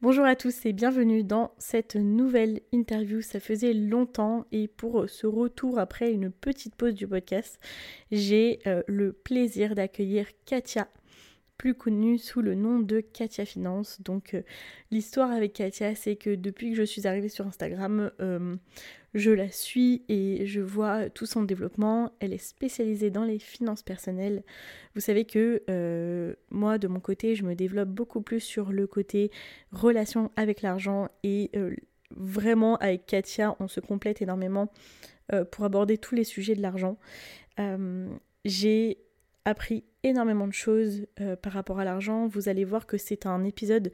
Bonjour à tous et bienvenue dans cette nouvelle interview. Ça faisait longtemps et pour ce retour après une petite pause du podcast, j'ai euh, le plaisir d'accueillir Katia plus connue sous le nom de Katia Finance. Donc euh, l'histoire avec Katia, c'est que depuis que je suis arrivée sur Instagram, euh, je la suis et je vois tout son développement. Elle est spécialisée dans les finances personnelles. Vous savez que euh, moi, de mon côté, je me développe beaucoup plus sur le côté relation avec l'argent et vraiment avec Katia, on se complète énormément pour aborder tous les sujets de l'argent. J'ai appris énormément de choses euh, par rapport à l'argent. Vous allez voir que c'est un épisode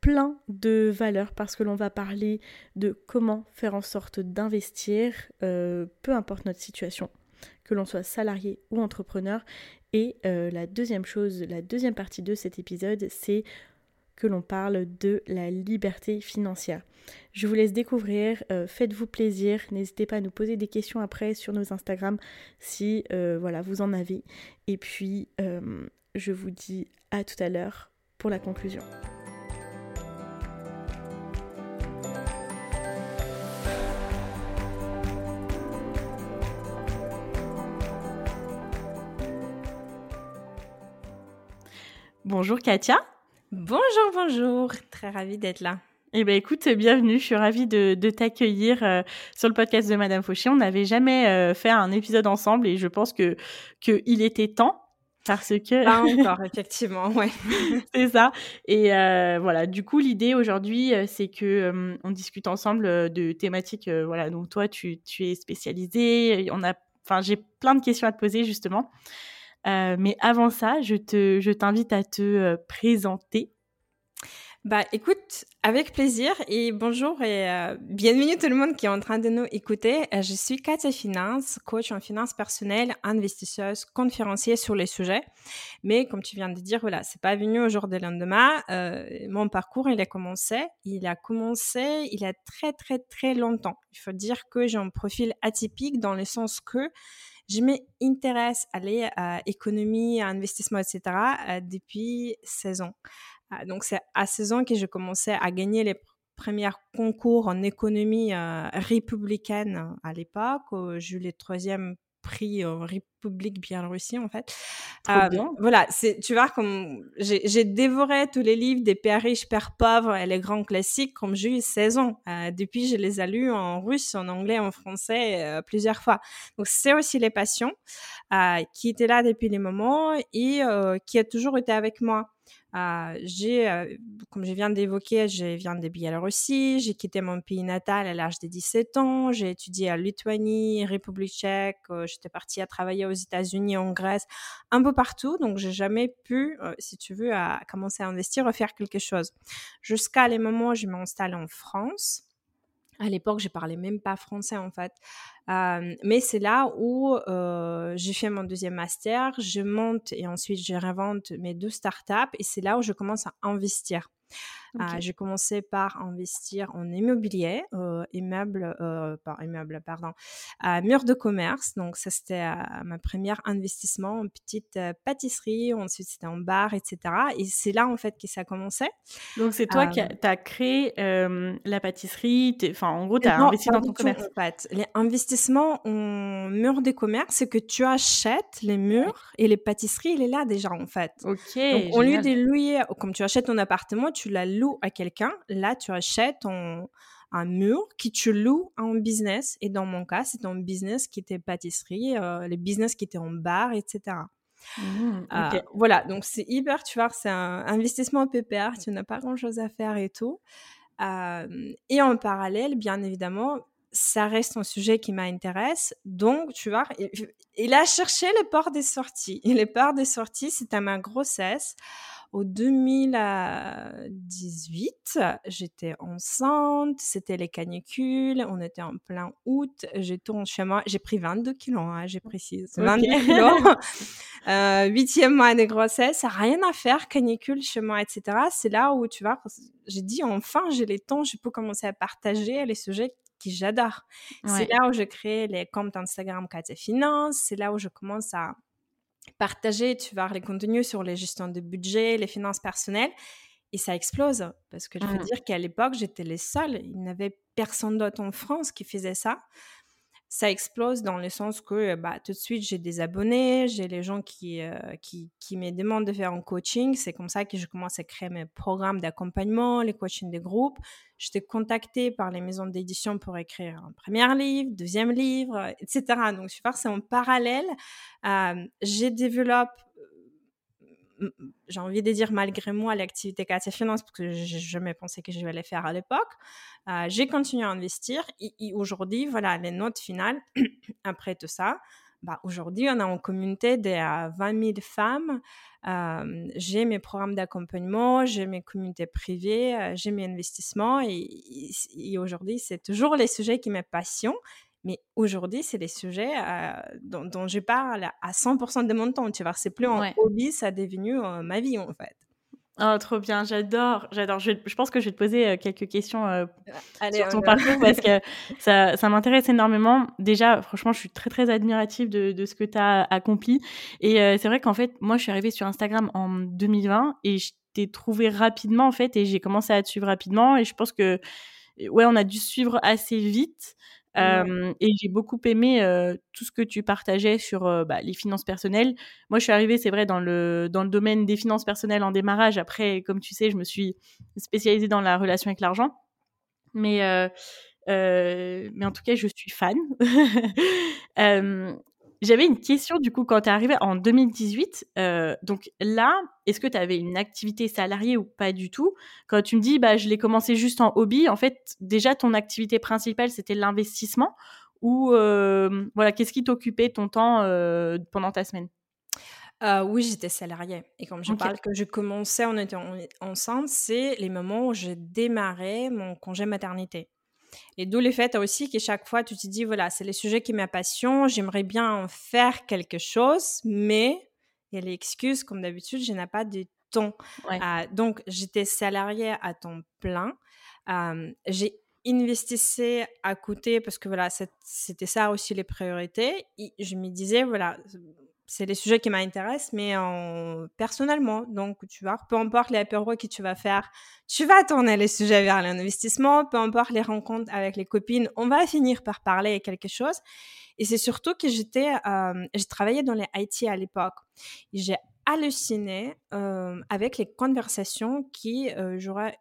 plein de valeurs parce que l'on va parler de comment faire en sorte d'investir, euh, peu importe notre situation, que l'on soit salarié ou entrepreneur. Et euh, la deuxième chose, la deuxième partie de cet épisode, c'est que l'on parle de la liberté financière. Je vous laisse découvrir, euh, faites-vous plaisir, n'hésitez pas à nous poser des questions après sur nos Instagram si euh, voilà, vous en avez. Et puis, euh, je vous dis à tout à l'heure pour la conclusion. Bonjour Katia. Bonjour, bonjour. Très ravie d'être là. Eh bien, écoute, bienvenue. Je suis ravie de, t'accueillir euh, sur le podcast de Madame Fauché. On n'avait jamais euh, fait un épisode ensemble et je pense que qu'il était temps parce que pas encore effectivement ouais c'est ça et euh, voilà du coup l'idée aujourd'hui c'est que on discute ensemble de thématiques voilà donc toi tu, tu es spécialisée on a enfin j'ai plein de questions à te poser justement euh, mais avant ça, je te, je t'invite à te euh, présenter. Bah, écoute, avec plaisir et bonjour et euh, bienvenue tout le monde qui est en train de nous écouter. je suis Katia Finance, coach en finance personnelle, investisseuse, conférencière sur les sujets. Mais comme tu viens de dire, voilà, c'est pas venu au jour de lendemain. mon parcours, il a commencé. Il a commencé il a très très très longtemps. Il faut dire que j'ai un profil atypique dans le sens que je m'intéresse à l'économie, à investissement, etc. Euh, depuis 16 ans. Euh, donc, c'est à 16 ans que j'ai commencé à gagner les premiers concours en économie euh, républicaine à l'époque. J'ai eu les troisième prix en République Biélorussie en fait. Euh, voilà, c'est tu vois comme j'ai dévoré tous les livres des pères riches, pères pauvres et les grands classiques comme j'ai eu 16 ans. Euh, depuis, je les ai lus en russe, en anglais, en français euh, plusieurs fois. Donc c'est aussi les passions qui étaient là depuis les moments et qui a toujours été avec moi. Euh, j'ai, euh, comme je viens d'évoquer, je viens de Biélorussie, j'ai quitté mon pays natal à l'âge de 17 ans, j'ai étudié à Lituanie, République tchèque, euh, j'étais partie à travailler aux États-Unis, en Grèce, un peu partout, donc j'ai jamais pu, si tu veux, à commencer à investir, à faire quelque chose. Jusqu'à les moments où je m'installe en France. À l'époque, je parlais même pas français en fait. mais c'est là où j'ai fait mon deuxième master, je monte et ensuite je réinvente mes deux startups et c'est là où je commence à investir. Ah, j'ai commencé par investir en immobilier, euh, immeuble, euh, immeuble, pardon, à mur de commerce. Donc ça c'était euh, ma première investissement en petite pâtisserie. Ensuite c'était en bar, etc. Et c'est là en fait que ça a commencé. Donc c'est toi qui as créé la pâtisserie. Enfin en gros tu as investi dans ton commerce. En fait, les investissements en mur de commerce, c'est que tu achètes les murs et les pâtisseries, il est là déjà en fait. Ok. Donc au lieu de louer, comme tu achètes ton appartement, tu la loues à quelqu'un, là, tu achètes un mur qui tu loues en business. Et dans mon cas, c'est un business qui était pâtisserie, euh, les business qui étaient en bar, etc. Mmh, euh, voilà, donc c'est hyper, tu vois, c'est un investissement PPR, tu n'as pas grand-chose à faire et tout. Euh, et en parallèle, bien évidemment, ça reste un sujet qui m'intéresse. Donc, tu vois, il, a cherché les portes des sorties. Et les portes des sorties, c'était ma grossesse. Au 2018, j'étais enceinte, c'était les canicules, on était en plein août, j'ai tourné chez moi, j'ai pris 22 kilos, hein, j'ai précise, 22 kilos. euh, huitième mois de grossesse, rien à faire, canicule chez moi, etc. C'est là où, tu vois, j'ai dit, enfin, j'ai les temps, je peux commencer à partager les sujets que j'adore. C'est là où je crée les comptes Instagram Katia Finance, c'est là où je commence à partager, tu vois, les contenus sur les gestions de budget, les finances personnelles. Et ça explose. Parce que je veux mmh. dire qu'à l'époque, j'étais les seuls. Il n'y avait personne d'autre en France qui faisait ça ça explose dans le sens que bah, tout de suite, j'ai des abonnés, j'ai les gens qui, euh, qui, qui, me demandent de faire un coaching. C'est comme ça que je commence à créer mes programmes d'accompagnement, les coachings des groupes. J'étais contactée par les maisons d'édition pour écrire un premier livre, deuxième livre, etc. Donc, je c'est en parallèle. Euh, j'ai développé j'ai envie de dire malgré moi l'activité Katia Finance parce que j'ai jamais pensé que je vais les faire à l'époque. Euh, j'ai continué à investir et, aujourd'hui, voilà, les notes finales après tout ça. Bah, aujourd'hui, on a en communauté de 20 000 femmes. Euh, j'ai mes programmes d'accompagnement, j'ai mes communautés privées, euh, j'ai mes investissements et, et aujourd'hui, c'est toujours les sujets qui me passionnent. Mais aujourd'hui, c'est des sujets euh, dont, je parle à 100% de mon temps. Tu vois, c'est plus un hobby, ça est devenu euh, ma vie en fait. Oh, trop bien, j'adore, j'adore. Je, pense que je vais te poser euh, quelques questions sur ton parcours parce que ça, ça m'intéresse énormément. Déjà, franchement, je suis très, très admirative de, de ce que tu as accompli. Et c'est vrai qu'en fait, moi, je suis arrivée sur Instagram en 2020 et je t'ai trouvé rapidement, en fait, et j'ai commencé à te suivre rapidement. Et je pense que, ouais, on a dû suivre assez vite et j'ai beaucoup aimé tout ce que tu partageais sur bah, les finances personnelles. Moi, je suis arrivée, c'est vrai, dans le, dans le domaine des finances personnelles en démarrage. Après, comme tu sais, je me suis spécialisée dans la relation avec l'argent. Mais, mais en tout cas, je suis fan. J'avais une question du coup quand tu es arrivé en 2018. Euh, donc là, est-ce que tu avais une activité salariée ou pas du tout? Quand tu me dis bah je l'ai commencé juste en hobby, en fait déjà ton activité principale c'était l'investissement ou euh, voilà qu'est-ce qui t'occupait ton temps euh, pendant ta semaine? Oui, j'étais salariée. Et comme je parle que je commençais, on était ensemble, c'est les moments où j'ai démarré mon congé maternité. Et d'où le fait aussi que chaque fois, tu te dis, voilà, c'est les sujets qui m'apassionnent, j'aimerais bien en faire quelque chose, mais il y a l'excuse, comme d'habitude, je n'ai pas de temps. Euh, donc, j'étais salariée à temps plein. Euh, j'ai investi à côté parce que voilà, c'était ça aussi les priorités. Et je me disais, voilà, c'est les sujets qui m'intéressent, mais en... personnellement. Donc, tu vois, peu importe les apéros que tu vas faire, tu vas tourner les sujets vers l'investissement, peu importe les rencontres avec les copines, on va finir par parler quelque chose. Et c'est surtout que j'étais, euh, j'ai travaillé dans les IT à l'époque. J'ai halluciné euh, avec les conversations qui euh, j'aurais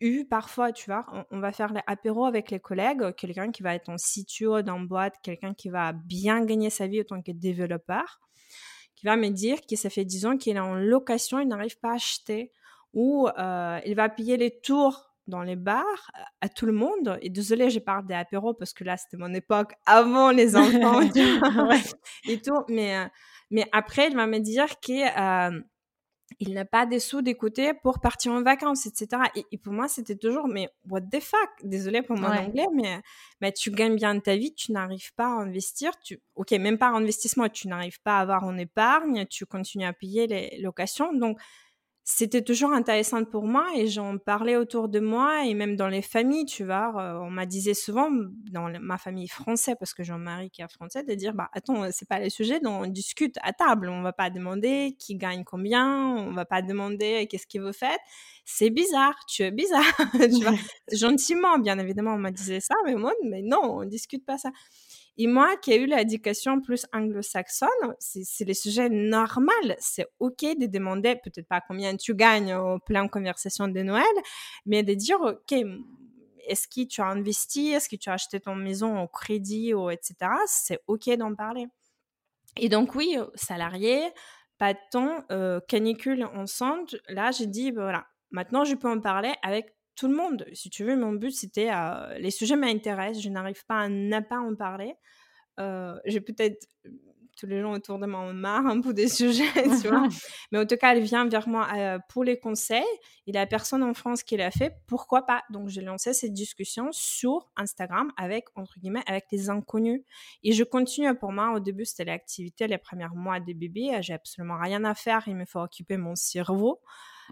eu parfois, tu vois, on, va faire les apéros avec les collègues, quelqu'un qui va être en CTO dans boîte, quelqu'un qui va bien gagner sa vie en tant que développeur qui va me dire que ça fait 10 ans qu'il est en location, il n'arrive pas à acheter, ou euh, il va payer les tours dans les bars à tout le monde. Et désolé, je parle des apéros parce que là, c'était mon époque avant les enfants et tout. Mais, euh, mais après, il va me dire que euh, il n'a pas des sous d'écouter pour partir en vacances, etc. Et, pour moi, c'était toujours, mais what the fuck? Désolée pour mon anglais, mais, mais tu gagnes bien ta vie, tu n'arrives pas à investir. Tu, ok, même pas en investissement, tu n'arrives pas à avoir en épargne, tu continues à payer les locations. Donc, c'était toujours intéressant pour moi et j'en parlais autour de moi et même dans les familles, tu vois. Euh, on m'a disait souvent, dans ma famille française, parce que j'ai un mari qui est français, de dire, bah, attends, c'est pas les sujets dont on discute à table. On va pas demander qui gagne combien, on va pas demander qu'est-ce qu'il veut faire. C'est bizarre, tu es bizarre, tu vois. Gentiment, bien évidemment, on m'a disait ça, mais moi, mais non, on discute pas ça. Et moi, qui ai eu l'éducation plus anglo-saxonne, c'est les sujets normaux. C'est OK de demander, peut-être pas combien tu gagnes au plein conversation de Noël, mais de dire, OK, est-ce que tu as investi, est-ce que tu as acheté ton maison au crédit, etc. C'est OK d'en parler. Et donc, oui, salarié, pas de temps, euh, canicule ensemble. Là, j'ai dit, ben voilà, maintenant, je peux en parler avec tout le monde. Si tu veux, mon but, c'était les sujets m'intéressent, je n'arrive pas à ne pas en parler. j'ai peut-être tous les gens autour de moi ont marre un peu des sujets, tu vois. Mais en tout cas, elle vient vers moi euh, pour les conseils. Il y a personne en France qui l'a fait. Pourquoi pas? Donc, j'ai lancé cette discussion sur Instagram avec, entre guillemets, avec les inconnus. Et je continue pour moi. Au début, c'était l'activité, les premiers mois des bébés. J'ai absolument rien à faire. Il me faut occuper mon cerveau.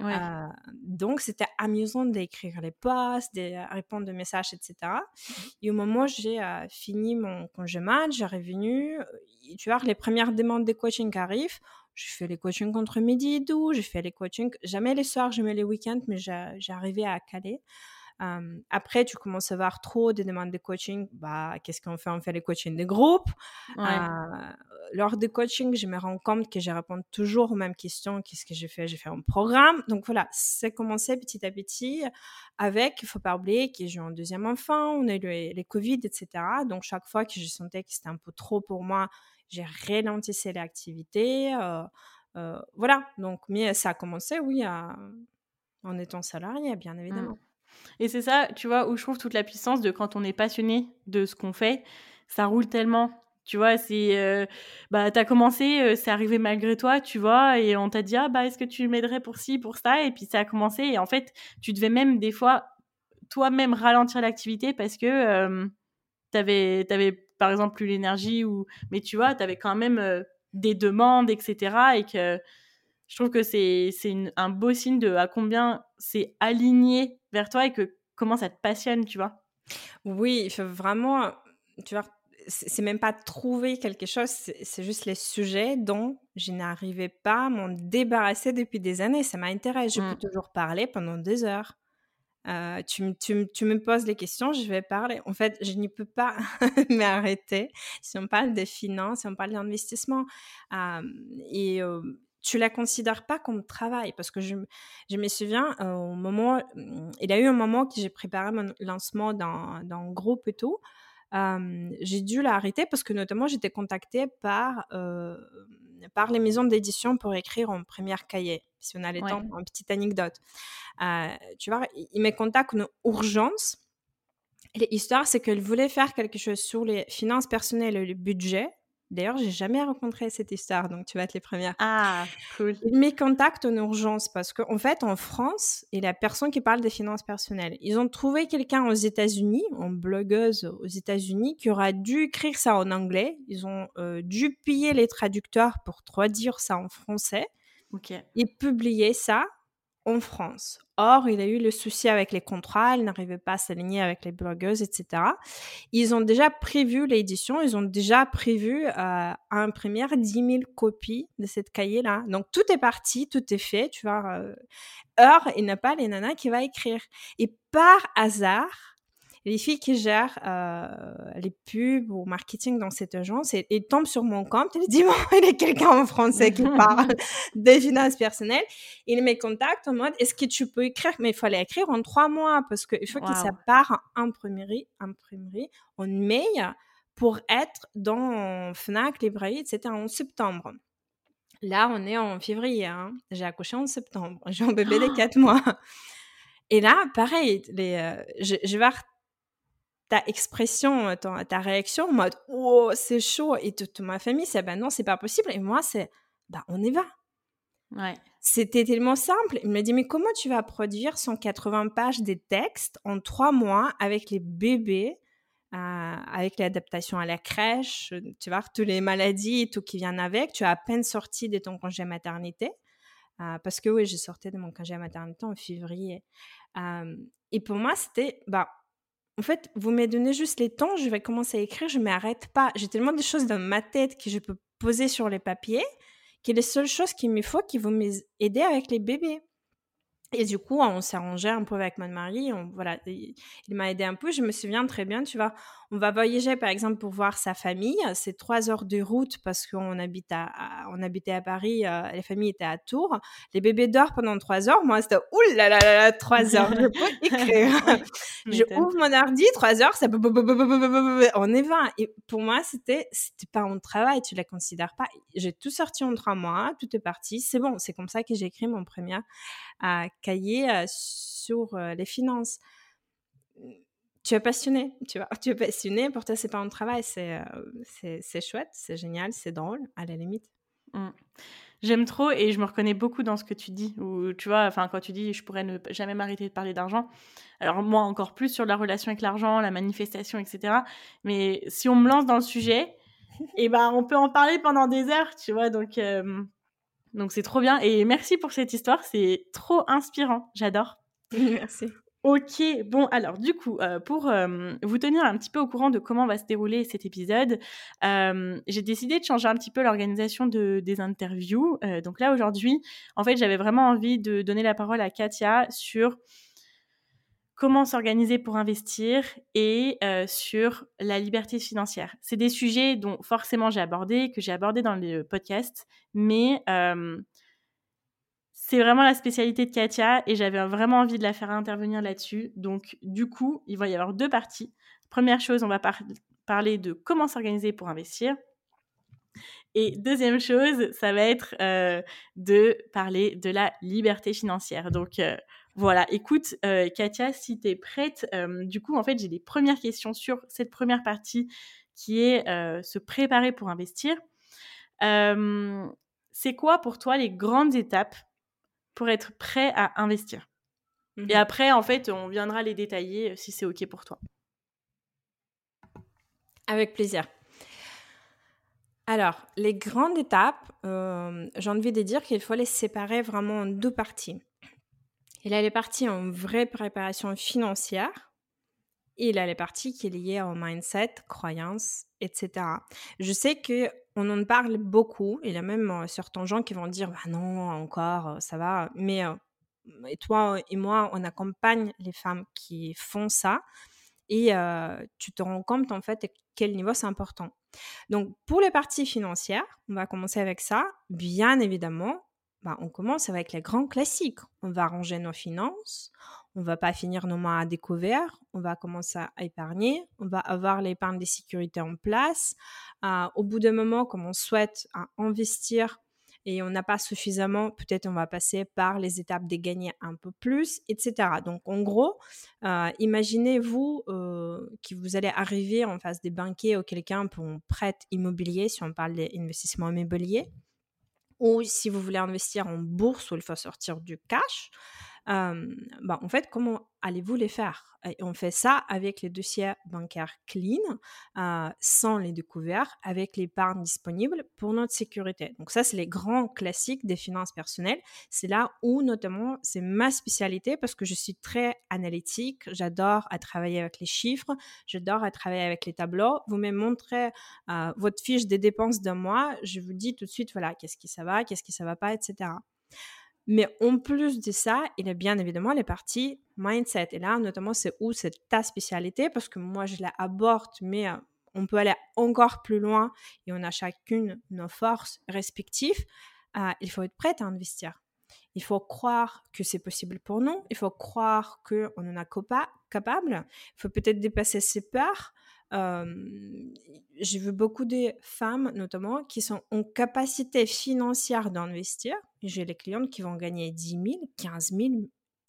Euh, donc, c'était amusant d'écrire les posts, de répondre aux messages, etc. Et au moment où j'ai euh, fini mon congé mat, j'ai revenu, euh, tu vois, les premières demandes de coaching qui arrivent, je fais les coachings contre midi et tout, je fais les coachings, jamais les soirs, jamais les week-ends, mais arrivé à caler après, tu commences à avoir trop de demandes de coaching. Bah, qu'est-ce qu'on fait? On fait les coachings de groupe. lors des coachings, je me rends compte que je réponds toujours aux mêmes questions. Qu'est-ce que j'ai fait J'ai fait un programme. Donc voilà, c'est commencé petit à petit avec, il faut pas oublier que j'ai un deuxième enfant, on a eu les, les Covid, etc. Donc chaque fois que je sentais que c'était un peu trop pour moi, j'ai ralentissé l'activité. Euh, euh, voilà, donc mais ça a commencé, oui, en étant salarié, bien mmh. Et c'est ça, tu vois, où je trouve toute la puissance de quand on est passionné de ce qu'on fait, ça roule tellement. Tu vois, c'est. Euh, bah, t'as commencé, euh, c'est arrivé malgré toi, tu vois, et on t'a dit, ah, bah, est-ce que tu m'aiderais pour ci, pour ça? Et puis ça a commencé, et en fait, tu devais même, des fois, toi-même ralentir l'activité parce que euh, t'avais, t'avais, par exemple, plus l'énergie, ou. Mais tu vois, t'avais quand même euh, des demandes, etc. Et que je trouve que c'est un beau signe de à combien c'est aligné vers toi et que comment ça te passionne, tu vois? Oui, vraiment, tu vois, c'est même pas trouver quelque chose, c'est juste les sujets dont je n'arrivais pas à m'en débarrasser depuis des années. Ça m'intéresse, je peux mmh. toujours parler pendant des heures. Euh, tu, tu, tu, me poses les questions, je vais parler. En fait, je ne peux pas m'arrêter si on parle des finances, si on parle d'investissement. Euh, et euh, tu la considères pas comme travail? Parce que je, je me souviens euh, au moment mmh, il y a eu un moment que j'ai préparé mon lancement dans, dans un groupe et tout. J'ai dû l'arrêter parce que notamment j'étais contactée par euh, par les maisons d'édition pour écrire en première cahier si on a le temps une petite anecdote. Euh, tu vois ils me contactent en urgence. L'histoire c'est qu'ils voulaient faire quelque chose sur les finances personnelles et le budget D'ailleurs, j'ai jamais rencontré cette histoire, donc tu vas être les premières. Ah, cool. Ils me contactent en urgence parce qu'en en fait, en France, il y a personne qui parle des finances personnelles. Ils ont trouvé quelqu'un aux États-Unis, en blogueuse aux États-Unis, qui aura dû écrire ça en anglais. Ils ont euh, dû payer les traducteurs pour traduire ça en français. Ok. Et publier ça en France. Or, il a eu le souci avec les contrats, il n'arrivait pas à s'aligner avec les blogueuses, etc. Ils ont déjà prévu l'édition, ils ont déjà prévu à imprimer 10 000 copies de cette cahier-là. Donc, tout est parti, tout est fait, tu vois. Euh, or, il n'a pas les nanas qui va écrire. Et par hasard, les filles qui gèrent euh, les pubs ou marketing dans cette agence, et, et tombent sur mon compte, elles disent, bon, il y a quelqu'un en français qui parle des finances personnelles. Il me contacte en mode, est-ce que tu peux écrire? Mais il faut aller écrire en trois mois parce qu'il faut que ça part en imprimerie, imprimerie en mai pour être dans Fnac, librairie, etc. en septembre. Là, on est en février. Hein. J'ai accouché en septembre. J'ai un bébé de quatre mois. Et là, pareil, les, euh, je, je, vais ta expression, ta, ta réaction en mode oh c'est chaud et toute ma famille c'est ben non c'est pas possible et moi c'est bah on y va. Ouais. C'était tellement simple. Il m'a dit mais comment tu vas produire 180 pages de textes en trois mois avec les bébés, euh, avec l'adaptation à la crèche, tu vois toutes les maladies et tout qui viennent avec? Tu as à peine sorti de ton congé maternité? Euh, parce que oui, j'ai sorti de mon congé maternité en février. Euh, et pour moi, c'était, bah, en fait, vous me donnez juste les temps, je vais commencer à écrire, je ne m'arrête pas. J'ai tellement de choses dans ma tête que je peux poser sur les papiers que les seules choses qu'il me faut qui vont m'aider avec les bébés. Et du coup, on s'arrangeait un peu avec mon mari. On, voilà, il, m'a aidé un peu. Je me souviens très bien, tu vois. On va voyager, par exemple, pour voir sa famille. C'est trois heures de route parce qu'on habite à, on habitait à Paris. Euh, les familles étaient à Tours. Les bébés dorment pendant trois heures. Moi, c'était ouh là là là, trois heures. Je peux écrire. je ouvre mon ordi, trois heures, ça on est 20. Et pour moi, c'était, c'était pas un travail. Tu la considères pas. J'ai tout sorti en trois mois. Tout est parti. C'est bon. C'est comme ça que j'ai écrit mon premier euh, cahier sur les finances. Tu es passionné, tu vois, tu es passionné, pour toi, c'est pas un travail, c'est c'est chouette, c'est génial, c'est drôle, à la limite. Mmh. J'aime trop et je me reconnais beaucoup dans ce que tu dis. Ou tu vois, enfin quand tu dis je pourrais ne jamais m'arrêter de parler d'argent. Alors moi encore plus sur la relation avec l'argent, la manifestation, etc. Mais si on me lance dans le sujet, et eh ben on peut en parler pendant des heures, tu vois. Donc donc c'est trop bien et merci pour cette histoire, c'est trop inspirant. J'adore. Merci. Ok, bon alors du coup, euh, pour euh, vous tenir un petit peu au courant de comment va se dérouler cet épisode, euh, j'ai décidé de changer un petit peu l'organisation de, des interviews. donc là aujourd'hui, en fait, j'avais vraiment envie de donner la parole à Katia sur comment s'organiser pour investir et sur la liberté financière. C'est des sujets dont forcément j'ai abordé, que j'ai abordé dans le podcast, mais c'est vraiment la spécialité de Katia et j'avais vraiment envie de la faire intervenir là-dessus. Donc, du coup, il va y avoir deux parties. Première chose, on va parler de comment s'organiser pour investir. Et deuxième chose, ça va être euh, de parler de la liberté financière. Donc, euh, voilà, écoute, euh, Katia, si tu es prête, du coup, en fait, j'ai des premières questions sur cette première partie qui est se préparer pour investir. c'est quoi pour toi les grandes étapes pour être prêt à investir? Et mmh après, en fait, on viendra les détailler euh, si c'est OK pour toi. Avec plaisir. Alors, les grandes étapes, euh, j'ai envie de dire qu'il faut les séparer vraiment en deux parties. Il a les en vraie préparation financière et il a les parties qui sont liées au mindset, croyances, etc. Je sais que on en parle beaucoup. Il y a même certains gens qui vont dire bah non, encore, ça va. Mais et toi et moi, on accompagne les femmes qui font ça et tu te rends compte en fait à quel niveau c'est important. Donc pour les parties financières, on va commencer avec ça. Bien évidemment, bah, on commence avec les grands classiques. On va ranger nos finances, on va pas finir nos mois à découvert, on va commencer à épargner, on va avoir l'épargne de sécurité en place. Euh, au bout d'un moment, comme on souhaite investir et on n'a pas suffisamment, peut-être on va passer par les étapes de gagner un peu plus, etc. Donc en gros, euh, imaginez-vous euh, que vous allez arriver en face des banquiers ou quelqu'un pour un prêt immobilier, si on parle d'investissement immobilier, ou si vous voulez investir en bourse où il faut sortir du cash bah, en fait, comment allez-vous les faire? On fait ça avec les dossiers bancaires clean, sans les découvertes, avec l'épargne disponible pour notre sécurité. Donc ça, c'est les grands classiques des finances personnelles. C'est là où, notamment, c'est ma spécialité parce que je suis très analytique. J'adore à travailler avec les chiffres. J'adore à travailler avec les tableaux. Vous me montrez votre fiche des dépenses d'un mois. Je vous dis tout de suite, voilà, qu'est-ce qui ça va, qu'est-ce qui ça va pas, etc. Mais en plus de ça, il y a bien évidemment les parties mindset. Et là, notamment, c'est où c'est ta spécialité parce que moi, je la aborde, mais euh, on peut aller encore plus loin et on a chacune nos forces respectives. Euh, il faut être prête à investir. Il faut croire que c'est possible pour nous. Il faut croire qu'on en a capable. Il faut peut-être dépasser ses peurs j'ai vu beaucoup de femmes, notamment, qui sont en capacité financière d'investir. J'ai les clientes qui vont gagner 10 000, 15 000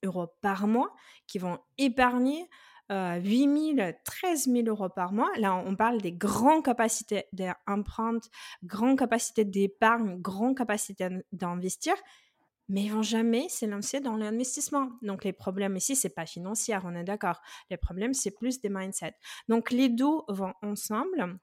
euros par mois, qui vont épargner euh, 8 000, 13 000 euros par mois. Là, on parle des grandes capacités d'empreinte, grandes capacités d'épargne, grandes capacités d'investir mais ils vont jamais s'élancer dans l'investissement. Donc les problèmes ici, c'est pas financier, on est d'accord. Les problèmes, c'est plus des mindsets. Donc les deux vont ensemble.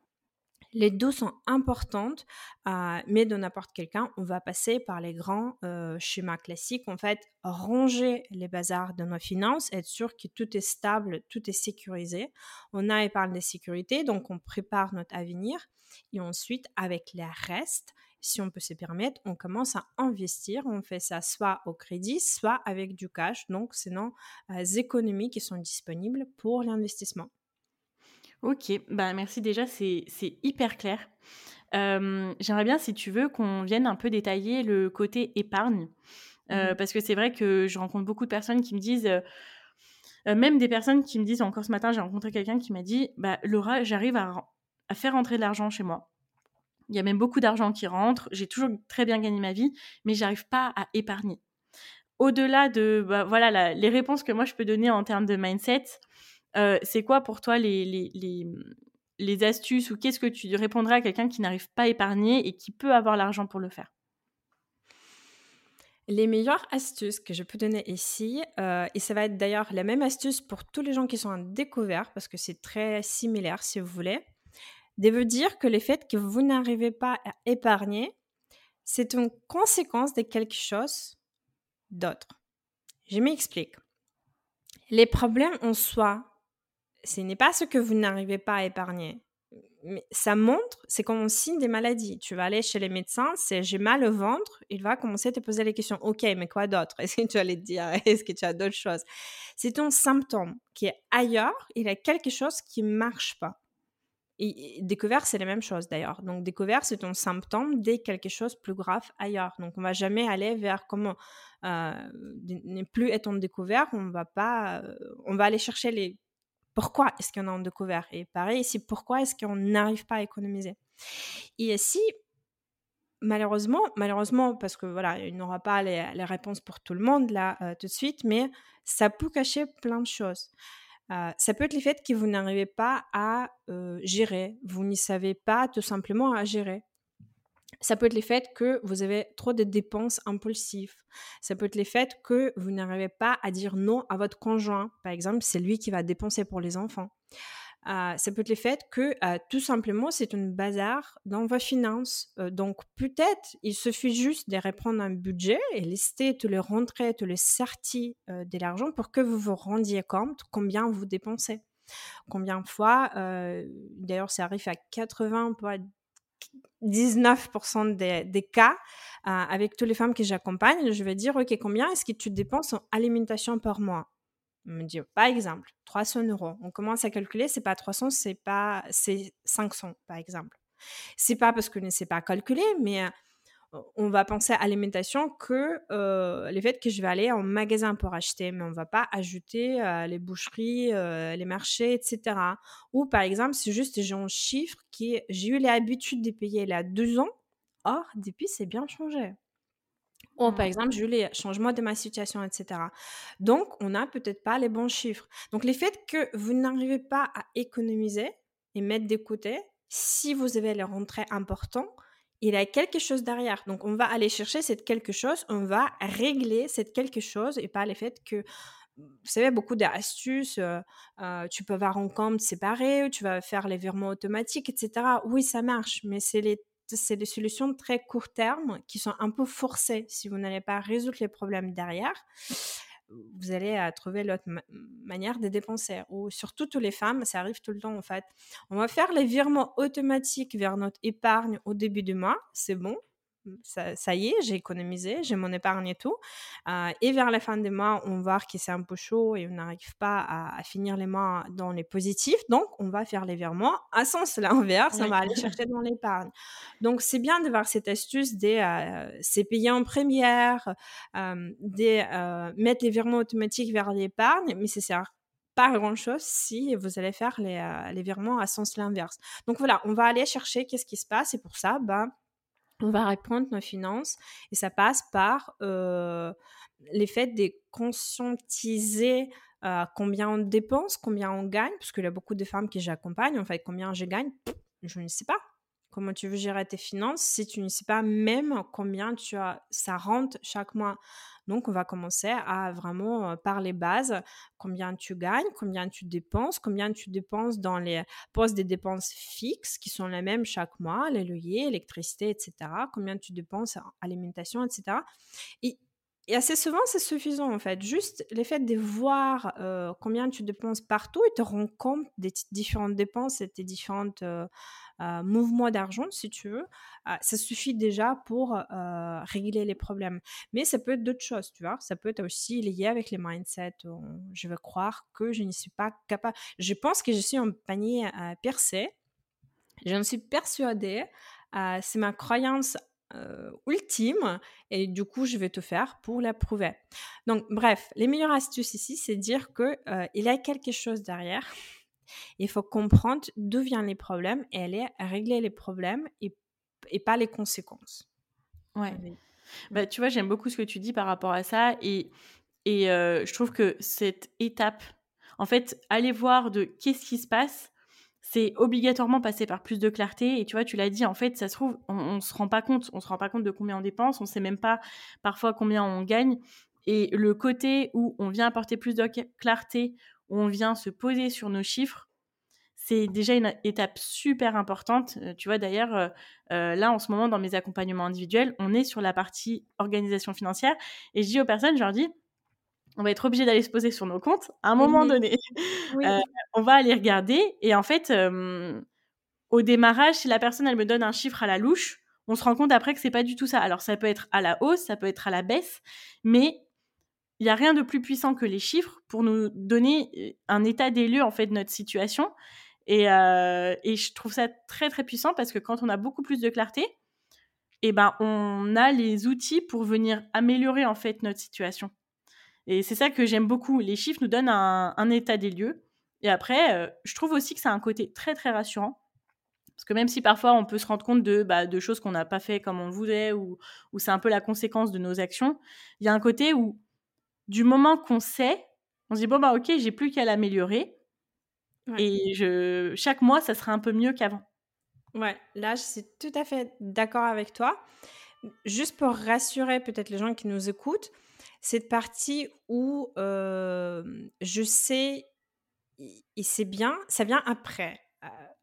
Les deux sont importantes, euh, mais de n'importe quel cas, on va passer par les grands euh, schémas classiques. En fait, ranger les bazars de nos finances, être sûr que tout est stable, tout est sécurisé. On a épargne de sécurité, donc on prépare notre avenir. Et ensuite, avec les restes, si on peut se permettre, on commence à investir. On fait ça soit au crédit, soit avec du cash. Donc, c'est nos euh, économies qui sont disponibles pour l'investissement. Ok, bah merci déjà, c'est hyper clair. Euh, j'aimerais bien, si tu veux, qu'on vienne un peu détailler le côté épargne. Euh, mmh parce que c'est vrai que je rencontre beaucoup de personnes qui me disent, même des personnes qui me disent, encore ce matin, j'ai rencontré quelqu'un qui m'a dit, bah, Laura, j'arrive à, à, faire rentrer de l'argent chez moi. Il y a même beaucoup d'argent qui rentre. J'ai toujours très bien gagné ma vie, mais j'arrive pas à épargner. au-delà de bah, voilà les réponses que moi je peux donner en termes de mindset, euh, c'est quoi pour toi les, les, les, astuces ou qu'est-ce que tu répondrais à quelqu'un qui n'arrive pas à épargner et qui peut avoir l'argent pour le faire? Les meilleures astuces que je peux donner ici, euh, et ça va être d'ailleurs la même astuce pour tous les gens qui sont en découvert, parce que c'est très similaire si vous voulez, de vous dire que le fait que vous n'arrivez pas à épargner, c'est une conséquence de quelque chose d'autre. Je m'explique. Les problèmes en soi, ce n'est pas ce que vous n'arrivez pas à épargner. Mais ça montre, c'est comme on signe des maladies. Tu vas aller chez les médecins, c'est j'ai mal au ventre, il va commencer à te poser les questions. Ok, mais quoi d'autre? Est-ce que tu allais te dire Est-ce que tu as d'autres choses? C'est ton symptôme qui est ailleurs, il y a quelque chose qui ne marche pas. Et, découvert, c'est la même chose d'ailleurs. Donc, découvert, c'est ton symptôme dès quelque chose de plus grave ailleurs. Donc, on va jamais aller vers comment euh, ne plus en découvert. On va pas, euh, on va aller chercher les pourquoi est-ce qu'on a en découvert Et pareil ici, pourquoi est-ce qu'on n'arrive pas à économiser Et ici, malheureusement, malheureusement, parce que voilà, il n'aura pas les, réponses pour tout le monde là euh, tout de suite, mais ça peut cacher plein de choses. Euh, ça peut être le fait que vous n'arrivez pas à euh, gérer, vous n'y savez pas tout simplement à gérer. Ça peut être le fait que vous avez trop de dépenses impulsives. Ça peut être le fait que vous n'arrivez pas à dire non à votre conjoint. Par exemple, c'est lui qui va dépenser pour les enfants. Euh, ça peut être le fait que euh, tout simplement c'est une bazar dans vos finances. Euh, donc peut-être il suffit juste de reprendre un budget et lister tous les rentrées, tous les sorties de l'argent pour que vous vous rendiez compte combien vous dépensez. Combien de fois, d'ailleurs ça arrive à 80, 19% des, cas, euh, avec toutes les femmes que j'accompagne, je vais dire, OK, combien est-ce que tu dépenses en alimentation par mois? Me par exemple, 300 euros. On commence à calculer, c'est pas 300, c'est pas, c'est 500, par exemple. C'est pas parce que ne sait pas calculer, mais euh, on va penser à l'alimentation que euh, les faits que je vais aller en magasin pour acheter, mais on va pas ajouter euh, les boucheries, les marchés, etc. Ou par exemple, c'est juste j'ai un chiffre qui j'ai eu l'habitude de payer il y a deux ans, or depuis c'est bien changé. Ou par mmh. exemple, les changements de ma situation, etc. Donc, on n'a peut-être pas les bons chiffres. Donc, les faits que vous n'arrivez pas à économiser et mettre de côté, si vous avez les rentrées importantes, il y a quelque chose derrière. Donc, on va aller chercher cette quelque chose, on va régler cette quelque chose et pas le fait que, vous savez, beaucoup d'astuces, euh, euh, tu peux avoir un compte séparé, tu vas faire les virements automatiques, etc. Oui, ça marche, mais c'est les c'est des solutions très court terme qui sont un peu forcées si vous n'allez pas résoudre les problèmes derrière vous allez à trouver l'autre manière de dépenser. Ou surtout, toutes les femmes, ça arrive tout le temps en fait. On va faire les virements automatiques vers notre épargne au début du mois, c'est bon ça, y est, j'ai économisé, j'ai mon épargne et tout. Euh, et vers la fin du mois, on va voir que c'est un peu chaud et on n'arrive pas à, finir les mois dans les positifs. Donc, on va faire les virements à sens l'inverse, on va aller chercher dans l'épargne. Donc, c'est bien de voir cette astuce des euh, c'est payé en première, euh, de euh, mettre les virements automatiques vers l'épargne, mais c'est sert pas grand-chose si vous allez faire les, les virements à sens l'inverse. Donc voilà, on va aller chercher qu'est-ce qui se passe et pour ça, bah, on va reprendre nos finances et ça passe par euh, les faits de conscientiser euh, combien on dépense, combien on gagne, parce qu'il y a beaucoup de femmes qui j'accompagne, en fait, combien je gagne, je ne sais pas. Comment tu veux gérer tes finances si tu ne sais pas même combien tu as, ça rentre chaque mois donc, on va commencer à vraiment euh, par bases, combien tu gagnes, combien tu dépenses, combien tu dépenses dans les postes des dépenses fixes qui sont les mêmes chaque mois, les loyers, l'électricité, etc. Combien tu dépenses en alimentation, etc. Et, assez souvent, c'est suffisant en fait. Juste le fait de voir euh, combien tu dépenses partout et te rendre compte des différentes dépenses et tes différentes euh, euh, mouvement d'argent, si tu veux, euh, ça suffit déjà pour euh, régler les problèmes. Mais ça peut être d'autres choses, tu vois. Ça peut être aussi lié avec les mindsets. Je veux croire que je ne suis pas capable. Je pense que je suis un panier percé. J'en suis persuadée. c'est ma croyance ultime et du coup je vais tout faire pour la prouver. Donc bref, les meilleures astuces ici c'est dire que il y a quelque chose derrière il faut comprendre d'où viennent les problèmes et aller régler les problèmes et, et pas les conséquences. Ouais. Bah, tu vois, j'aime beaucoup ce que tu dis par rapport à ça et, et je trouve que cette étape, en fait, aller voir de qu'est-ce qui se passe, c'est obligatoirement passer par plus de clarté. Et tu vois, tu l'as dit, en fait, ça se trouve, on, ne se rend pas compte, on se rend pas compte de combien on dépense, on sait même pas parfois combien on gagne. Et le côté où on vient apporter plus de clarté, où on vient se poser sur nos chiffres, c'est déjà une étape super importante. Euh, tu vois, d'ailleurs, euh, euh, là, en ce moment, dans mes accompagnements individuels, on est sur la partie organisation financière. Et je dis aux personnes, je leur dis, on va être obligé d'aller se poser sur nos comptes à un moment mmh donné. Euh, on va aller regarder et en fait, au démarrage, si la personne elle me donne un chiffre à la louche, on se rend compte après que c'est pas du tout ça. Alors ça peut être à la hausse, ça peut être à la baisse, mais il n'y a rien de plus puissant que les chiffres pour nous donner un état des lieux en fait de notre situation. Et, et je trouve ça très très puissant parce que quand on a beaucoup plus de clarté, et eh ben on a les outils pour venir améliorer en fait notre situation. Et c'est ça que j'aime beaucoup. Les chiffres nous donnent un, état des lieux. Et après, euh, je trouve aussi que c'est un côté très, très rassurant. Parce que même si parfois on peut se rendre compte de, bah, de choses qu'on n'a pas fait comme on voulait, ou, ou c'est un peu la conséquence de nos actions, il y a un côté où, du moment qu'on sait, on se dit, bon, bah ok, j'ai plus qu'à l'améliorer. Et je, chaque mois, ça sera un peu mieux qu'avant. Ouais, là, je suis tout à fait d'accord avec toi. Juste pour rassurer peut-être les gens qui nous écoutent, cette partie où je sais, et c'est bien, ça vient après.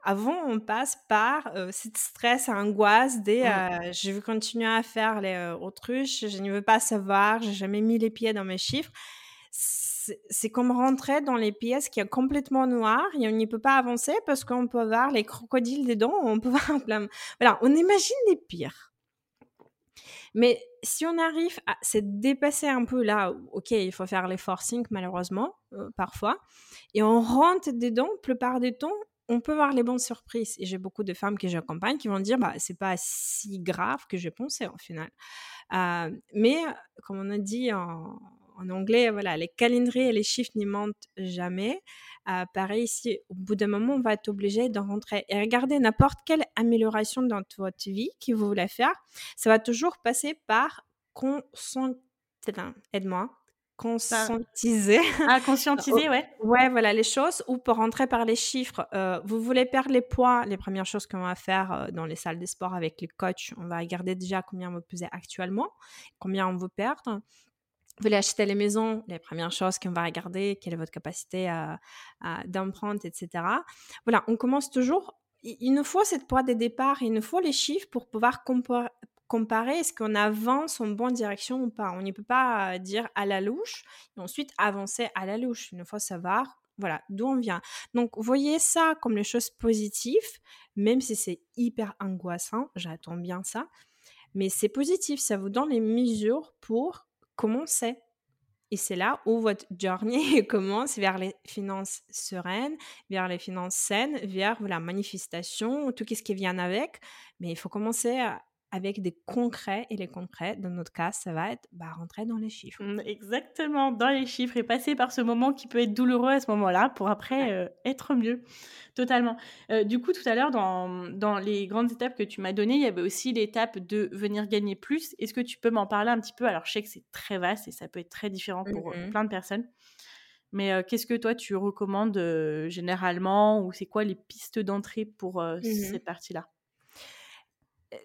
Avant, on passe par cette stress, angoisse des je veux continuer à faire les autruches, je ne veux pas savoir, j'ai jamais mis les pieds dans mes chiffres. C'est comme rentrer dans les pièces qui est complètement noir et on n'y peut pas avancer parce qu'on peut voir les crocodiles dedans, on peut voir plein. Voilà, on imagine les pires. Mais si on arrive à se dépasser un peu là, ok, il faut faire les forcing malheureusement, euh, parfois, et on rentre dedans, la plupart du temps, on peut voir les bonnes surprises. Et j'ai beaucoup de femmes que j'accompagne qui vont dire, bah, c'est pas si grave que j'ai pensé au final. Euh, mais, comme on a dit en, anglais, voilà, les calendriers et les chiffres n'y mentent jamais. Euh, pareil ici, au bout d'un moment, on va être obligé de rentrer et regarder n'importe quelle amélioration dans votre vie que vous voulez faire. Ça va toujours passer par conscientiser. Aide-moi. Conscientiser. Ah, conscientiser, ouais. ouais, voilà, les choses. Ou pour rentrer par les chiffres, euh, vous voulez perdre les poids, les premières choses qu'on va faire euh, dans les salles de sport avec les coachs, on va regarder déjà combien vous pesez actuellement, combien on veut perdre vous voulez acheter les maisons, les premières choses qu'on va regarder, quelle est votre capacité à, d'empreinte, etc. Voilà, on commence toujours. Il nous faut cette poids de départ, il nous faut les chiffres pour pouvoir comparer est-ce qu'on avance en bonne direction ou pas? On ne peut pas dire à la louche et ensuite avancer à la louche. Nous faut savoir voilà, d'où on vient. Donc, voyez ça comme les choses positives, même si c'est hyper angoissant, j'attends bien ça. Mais c'est positif, ça vous donne les mesures pour comment c'est Et c'est là où votre journée commence vers les finances sereines, vers les finances saines, vers la manifestation, tout ce qui vient avec. Mais il faut commencer à, avec des concrets. Et les concrets, dans notre cas, ça va être bah, rentrer dans les chiffres. Mmh, exactement, dans les chiffres et passer par ce moment qui peut être douloureux à ce moment-là pour après euh, être mieux. Totalement. Euh, du coup, tout à l'heure, dans, dans, les grandes étapes que tu m'as données, il y avait aussi l'étape de venir gagner plus. Est-ce que tu peux m'en parler un petit peu? Alors, je sais que c'est très vaste et ça peut être très différent pour euh, mmh plein de personnes. Mais qu'est-ce que toi, tu recommandes généralement? Ou c'est quoi les pistes d'entrée pour mmh cette partie-là?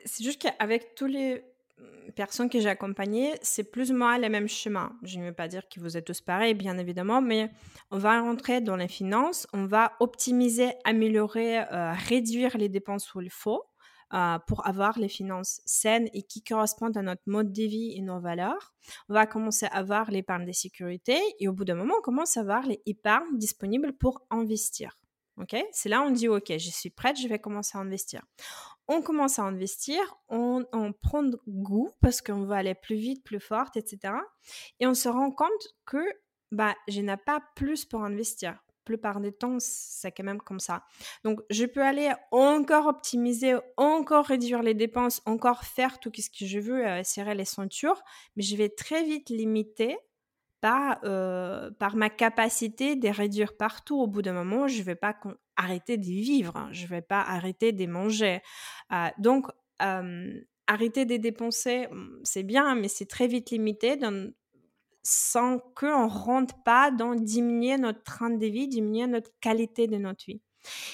C'est juste qu'avec tous les mmh, personnes que j'ai accompagnées, c'est plus ou moins le même chemin. Je ne veux pas dire que vous êtes tous pareils, bien évidemment, mais on va rentrer dans les finances, on va optimiser, améliorer, euh, réduire les dépenses où il faut euh, pour avoir les finances saines et qui correspondent à notre mode de vie et nos valeurs. On va commencer à avoir l'épargne de sécurité et au bout d'un moment, on commence à avoir les épargnes disponibles pour investir. Ok, c'est là on dit ok, je suis prête, je vais commencer à investir on commence à investir, on, prend goût parce qu'on veut aller plus vite, plus forte, etc. Et on se rend compte que bah, je n'ai pas plus pour investir. La plupart des temps, c'est quand même comme ça. Donc, je peux aller encore optimiser, encore réduire les dépenses, encore faire tout ce que je veux, euh, serrer les ceintures, mais je vais très vite limiter par, euh, par ma capacité de réduire partout. Au bout d'un moment, je ne vais pas arrêter de vivre, hein. je ne vais pas arrêter de manger. Euh, donc, arrêter de dépenser, mmh, c'est bien, mais c'est très vite limité sans qu'on ne rentre pas dans diminuer notre train de vie, diminuer notre qualité de notre vie.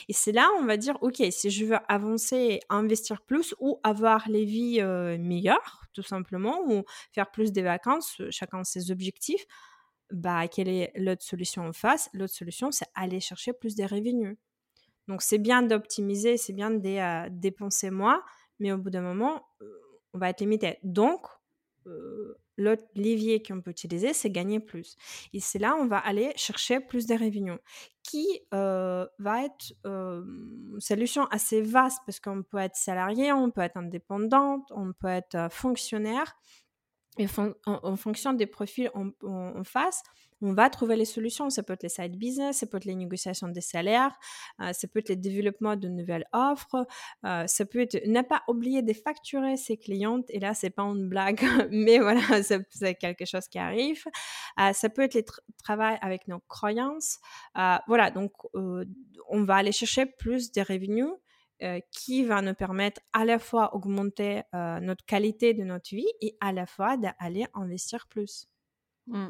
Et c'est là, on va dire, OK, si je veux avancer, investir plus ou avoir les vies meilleures, tout simplement, ou faire plus des vacances, chacun ses objectifs, bah, quelle est l'autre solution en face? L'autre solution, c'est aller chercher plus de revenus. Donc, c'est bien d'optimiser, c'est bien de dépenser moins, mais au bout d'un moment, on va être limité. Donc, l'autre levier qu'on peut utiliser, c'est gagner plus. Et c'est là, on va aller chercher plus de revenus, qui va être une solution assez vaste, parce qu'on peut être salarié, on peut être indépendant, on peut être fonctionnaire. Et en, fonction des profils en face, on va trouver les solutions. Ça peut être les side business, ça peut être les négociations des salaires, euh, ça peut être le développement de nouvelles offres, euh, ça peut être ne pas oublier de facturer ses clientes. Et là, c'est pas une blague, mais voilà, c'est quelque chose qui arrive. Euh, ça peut être le travail avec nos croyances. voilà, donc on va aller chercher plus de revenus. qui va nous permettre à la fois augmenter notre qualité de notre vie et à la fois d'aller investir plus. Mmh.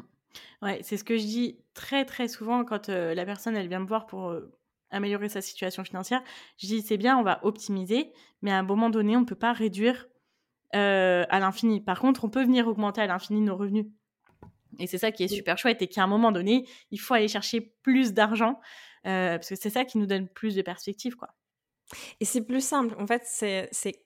Ouais, c'est ce que je dis très très souvent quand la personne elle vient me voir pour améliorer sa situation financière. Je dis c'est bien, on va optimiser, mais à un moment donné, on ne peut pas réduire à l'infini. Par contre, on peut venir augmenter à l'infini nos revenus. Et c'est ça qui est super chouette et qu'à un moment donné, il faut aller chercher plus d'argent parce que c'est ça qui nous donne plus de perspectives, quoi. Et c'est plus simple. En fait, c'est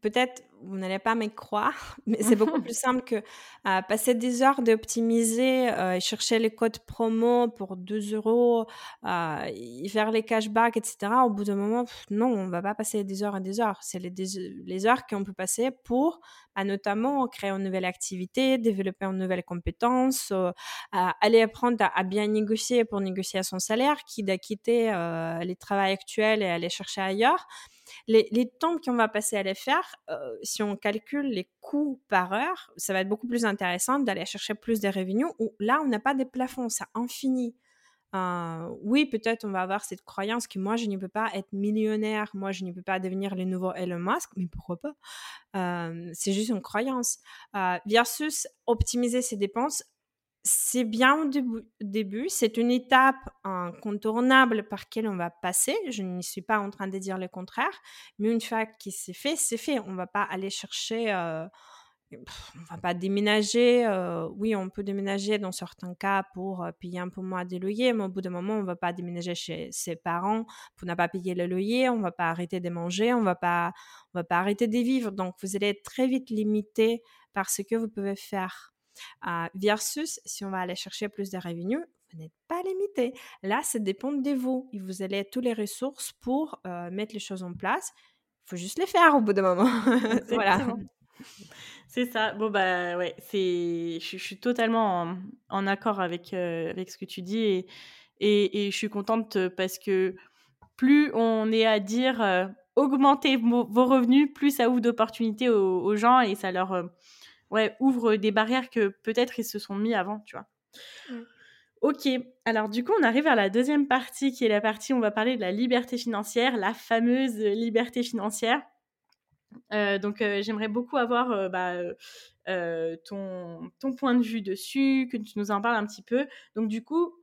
peut-être vous n'allez pas me croire, mais c'est beaucoup plus simple que euh, passer des heures d'optimiser euh, et chercher les codes promo pour 2 euros, euh, faire les cashbacks, etc. Au bout d'un moment, non, on va pas passer des heures et des heures. C'est les, les, heures qu'on peut passer pour bah, notamment créer une nouvelle activité, développer une nouvelle compétence, aller apprendre à, bien négocier pour négocier son salaire, qui de quitter les travaux actuels et aller chercher ailleurs les, temps qu'on va passer à les faire, euh, si on calcule les coûts par heure, ça va être beaucoup plus intéressant d'aller chercher plus de revenus où là, on n'a pas de plafond, c'est infini. Euh, oui, peut-être on va avoir cette croyance que moi, je ne peux pas être millionnaire, moi, je ne peux pas devenir le nouveau Elon Musk, mais pourquoi pas? Euh, C'est juste une croyance. versus optimiser ses dépenses, c'est bien au début, c'est une étape incontournable par laquelle on va passer. Je ne suis pas en train de dire le contraire, mais une fois que c'est fait, c'est fait. On va pas aller chercher, euh, on va pas déménager. Euh, oui, on peut déménager dans certains cas pour euh, payer un peu moins de loyer, mais au bout d'un moment, on va pas déménager chez ses parents pour ne pas payer le loyer. On va pas arrêter de manger, on on va pas arrêter de vivre. Donc, vous allez être très vite limité par ce que vous pouvez faire. Euh, versus, si on va aller chercher plus de revenus, vous n'êtes pas limité. Là, ça dépend de vous. Et vous allez toutes les ressources pour euh, mettre les choses en place. Il faut juste les faire au bout d'un moment. voilà. C'est ça. Bon, bah ouais, c'est... Je, suis totalement en, accord avec, euh, avec ce que tu dis et, je suis contente parce que plus on est à dire augmentez vos, revenus, plus ça ouvre d'opportunités aux, aux, gens et ça leur ouais, ouvre des barrières que peut-être ils se sont mis avant, tu vois. Ok, alors du coup, on arrive à la deuxième partie qui est la partie où on va parler de la liberté financière, la fameuse liberté financière. Euh, donc, euh, j'aimerais beaucoup avoir euh, bah, ton, ton point de vue dessus, que tu nous en parles un petit peu. Donc, du coup,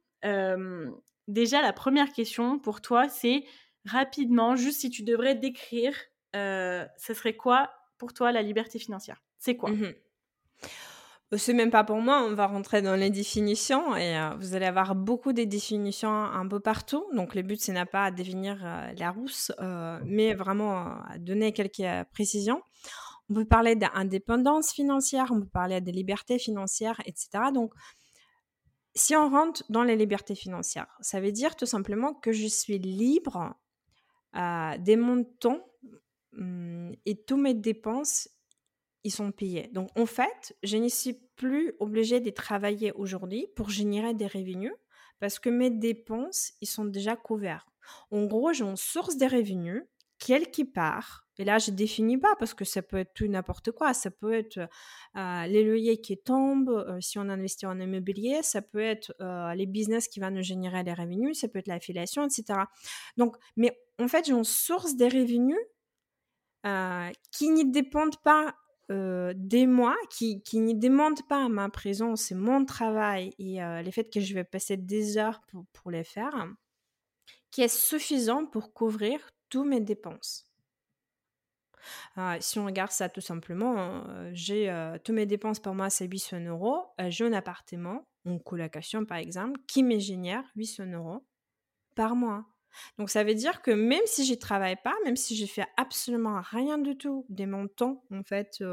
déjà, la première question pour toi, c'est rapidement, juste si tu devrais décrire, ce serait quoi pour toi la liberté financière? C'est quoi? Mmh c'est même pas pour moi, on va rentrer dans les définitions et euh, vous allez avoir beaucoup de définitions un peu partout. Donc le but, c'est n'a pas à définir euh, la rousse, euh, mais vraiment à donner quelques précisions. On peut parler d'indépendance financière, on peut parler de liberté financière, etc. Donc, si on rentre dans les libertés financières, ça veut dire tout simplement que je suis libre des montants hum, et tous mes dépenses ils sont payés. Donc en fait, je ne suis plus obligée de travailler aujourd'hui pour générer des revenus parce que mes dépenses, ils sont déjà couverts. En gros, j'ai une source de revenus quelque part. Et là, je définis pas parce que ça peut être tout n'importe quoi. Ça peut être euh, les loyers qui tombent euh, si on investit en immobilier. Ça peut être euh, les business qui vont nous générer des revenus. Ça peut être l'affiliation, etc. Donc, mais en fait, j'ai une source de revenus qui ne dépendent pas des moi, qui, qui ne demandent pas ma présence et mon travail et le fait que je vais passer des heures pour, pour les faire, qui est suffisant pour couvrir tous mes dépenses. si on regarde ça tout simplement, j'ai tous mes dépenses par mois, c'est 800 euros. j'ai un appartement, une colocation par exemple, qui me génère 800 euros par mois. Donc ça veut dire que même si j'y travaille pas, même si je fais absolument rien du tout de mon temps, en fait,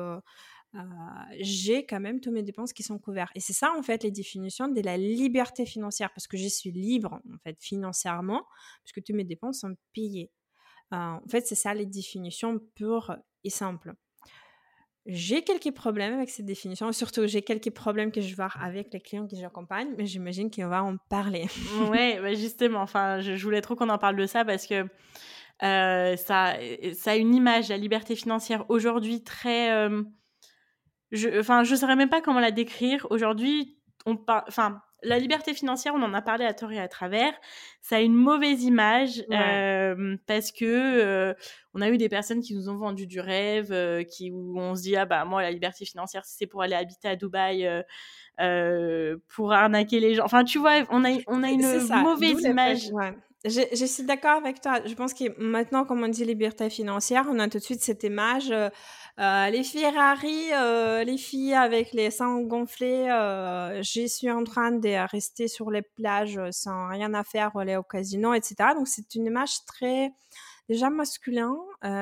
j'ai quand même toutes mes dépenses qui sont couvertes. Et c'est ça, en fait, les définitions de la liberté financière, parce que je suis libre, en fait, financièrement, puisque toutes mes dépenses sont payées. en fait, c'est ça les définitions pures et simples. J'ai quelques problèmes avec cette définition, surtout j'ai quelques problèmes que je vois avec les clients que j'accompagne, mais j'imagine qu'on va en parler. oui, bah justement, enfin, je, voulais trop qu'on en parle de ça parce que euh, ça, ça a une image, la liberté financière aujourd'hui très... Euh, je, enfin, je saurais même pas comment la décrire. Aujourd'hui, on parle... la liberté financière, on en a parlé à tort et à travers, ça a une mauvaise image euh, parce que euh, on a eu des personnes qui nous ont vendu du rêve, euh, qui où on se dit ah bah moi la liberté financière c'est pour aller habiter à Dubaï, pour arnaquer les gens. Enfin tu vois, on a on a une mauvaise image. Je, suis d'accord avec toi. Je pense que maintenant, comme on dit liberté financière, on a tout de suite cette image euh, les Ferrari, euh, les filles avec les seins gonflés, euh, je suis en train de rester sur les plages sans rien à faire, aller au casino, etc. Donc c'est une image très déjà masculin,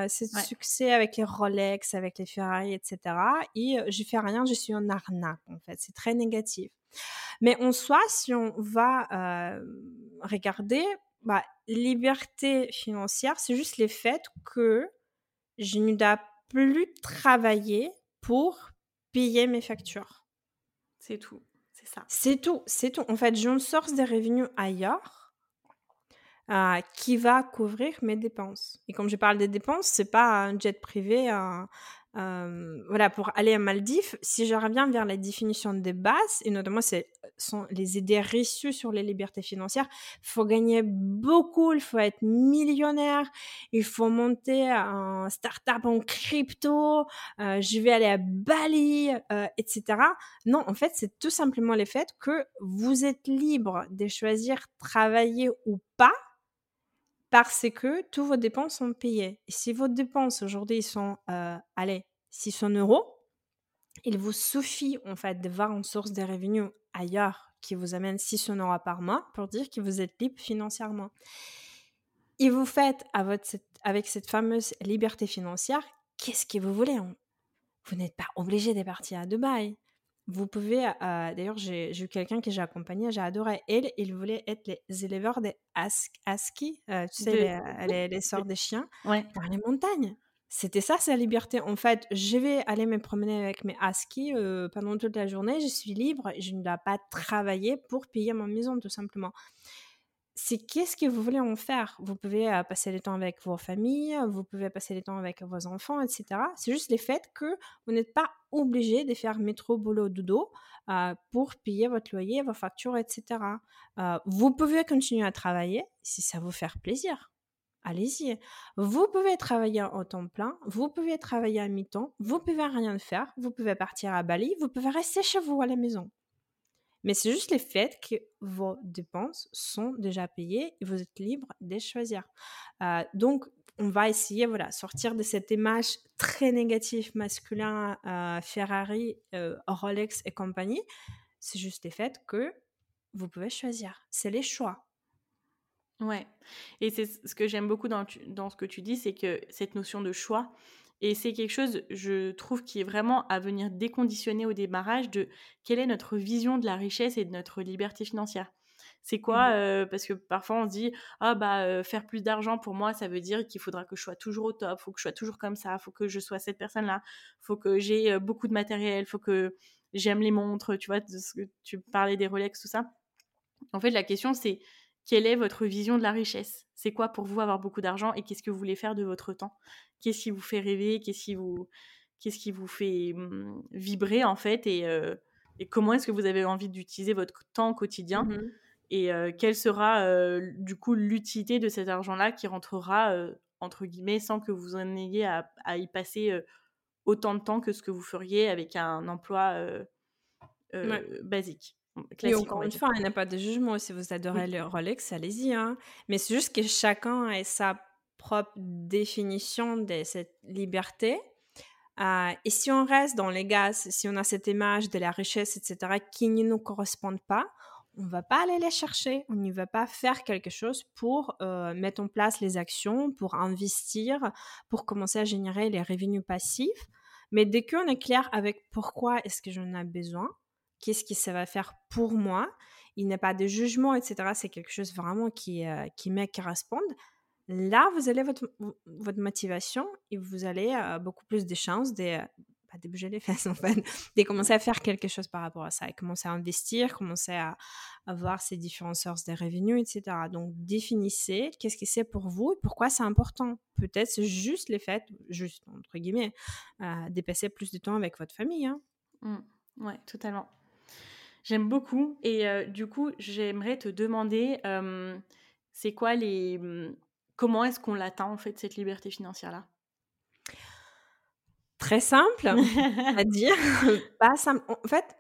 c'est le succès avec les Rolex, avec les Ferrari, etc. Et je fais rien, je suis en arnaque en fait, c'est très négatif. Mais en soi, si on va regarder, bah, liberté financière, c'est juste le fait que je ne dois plus travailler pour payer mes factures. C'est tout, c'est ça. C'est tout, c'est tout. En fait, j'ai une source de revenus ailleurs euh, qui va couvrir mes dépenses. Et comme je parle des dépenses, c'est pas un jet privé, un, voilà, pour aller à Maldives, si je reviens vers la définition des bases, et notamment c'est sont les idées reçues sur les libertés financières, il faut gagner beaucoup, il faut être millionnaire, il faut monter un start-up en crypto, je vais aller à Bali, etc. Non, en fait, c'est tout simplement le fait que vous êtes libre de choisir travailler ou pas parce que tous vos dépenses sont payées. Et si vos dépenses aujourd'hui sont, euh, allez, 600 euros, il vous suffit en fait de voir une source de revenus ailleurs qui vous amène 600 euros par mois pour dire que vous êtes libre financièrement. Et vous faites avec cette fameuse liberté financière, qu'est-ce que vous voulez Vous n'êtes pas obligé de partir à Dubaï. Vous pouvez, euh, d'ailleurs, j'ai eu quelqu'un que j'ai accompagné, j'ai adoré. Elle, il voulait être les éleveurs des husky, euh, tu sais, les, euh, les, les, sorts des chiens, ouais. dans les montagnes. C'était ça, sa liberté. En fait, je vais aller me promener avec mes huskies pendant toute la journée, je suis libre, je ne dois pas travailler pour payer ma maison, tout simplement c'est qu'est-ce que vous voulez en faire? Vous pouvez euh, passer le temps avec vos familles, vous pouvez passer le temps avec vos enfants, etc. C'est juste le fait que vous n'êtes pas obligé de faire métro, boulot, dodo euh, pour payer votre loyer, vos factures, etc. Euh, vous pouvez continuer à travailler si ça vous fait plaisir. Allez-y. Vous pouvez travailler en temps plein, vous pouvez travailler à mi-temps, vous pouvez rien faire, vous pouvez partir à Bali, vous pouvez rester chez vous à la maison. Mais c'est juste le fait que vos dépenses sont déjà payées et vous êtes libre de choisir. Euh, donc, on va essayer, voilà, sortir de cette image très négative masculin, euh, Ferrari, euh, Rolex et compagnie. C'est juste le fait que vous pouvez choisir. C'est les choix. Ouais. Et c'est ce que j'aime beaucoup dans, dans ce que tu dis, c'est que cette notion de choix, et c'est quelque chose, je trouve, qui est vraiment à venir déconditionner au démarrage de quelle est notre vision de la richesse et de notre liberté financière. C'est quoi mmh euh, Parce que parfois on se dit ah bah euh, faire plus d'argent pour moi ça veut dire qu'il faudra que je sois toujours au top, faut que je sois toujours comme ça, faut que je sois cette personne là, faut que j'ai euh, beaucoup de matériel, faut que j'aime les montres, tu vois, de ce que tu parlais des Rolex tout ça. En fait la question c'est quelle est votre vision de la richesse? C'est quoi pour vous avoir beaucoup d'argent et qu'est-ce que vous voulez faire de votre temps? Qu'est-ce qui vous fait rêver? Qu'est-ce qui vous, qu'est-ce qui vous fait mmh, vibrer en fait? Et, euh, et comment est-ce que vous avez envie d'utiliser votre temps au quotidien? Mmh Et euh, quelle sera euh, du coup l'utilité de cet argent-là qui rentrera entre guillemets, sans que vous en ayez à, y passer autant de temps que ce que vous feriez avec un emploi basique? Et encore une fois, il n'y a pas de jugement. Si vous adorez le Rolex, allez-y. Hein. Mais c'est juste que chacun a sa propre définition de cette liberté. Euh, et si on reste dans les gaz, si on a cette image de la richesse, etc., qui ne nous correspond pas, on ne va pas aller les chercher, on ne va pas faire quelque chose pour euh, mettre en place les actions, pour investir, pour commencer à générer les revenus passifs. Mais dès qu'on est clair avec pourquoi est-ce que j'en ai besoin, qu'est-ce que ça va faire pour moi, il n'y a pas de jugement, etc. C'est quelque chose vraiment qui, euh, qui me correspond. Là, vous allez votre, votre motivation et vous allez avoir beaucoup plus de chances de, pas de bouger les fesses en fait, de commencer à faire quelque chose par rapport à ça et commencer à investir, commencer à avoir ces différentes sources de revenus, etc. Donc, définissez qu'est-ce que c'est pour vous et pourquoi c'est important. Peut-être c'est juste les fêtes, juste entre guillemets, euh, dépasser plus de temps avec votre famille. Hein. Mmh. ouais, totalement. J'aime beaucoup et euh, du coup, j'aimerais te demander, euh, c'est quoi les mmh, Comment est-ce qu'on l'atteint, en fait, cette liberté financière-là? Très simple à dire. Pas simple. En fait,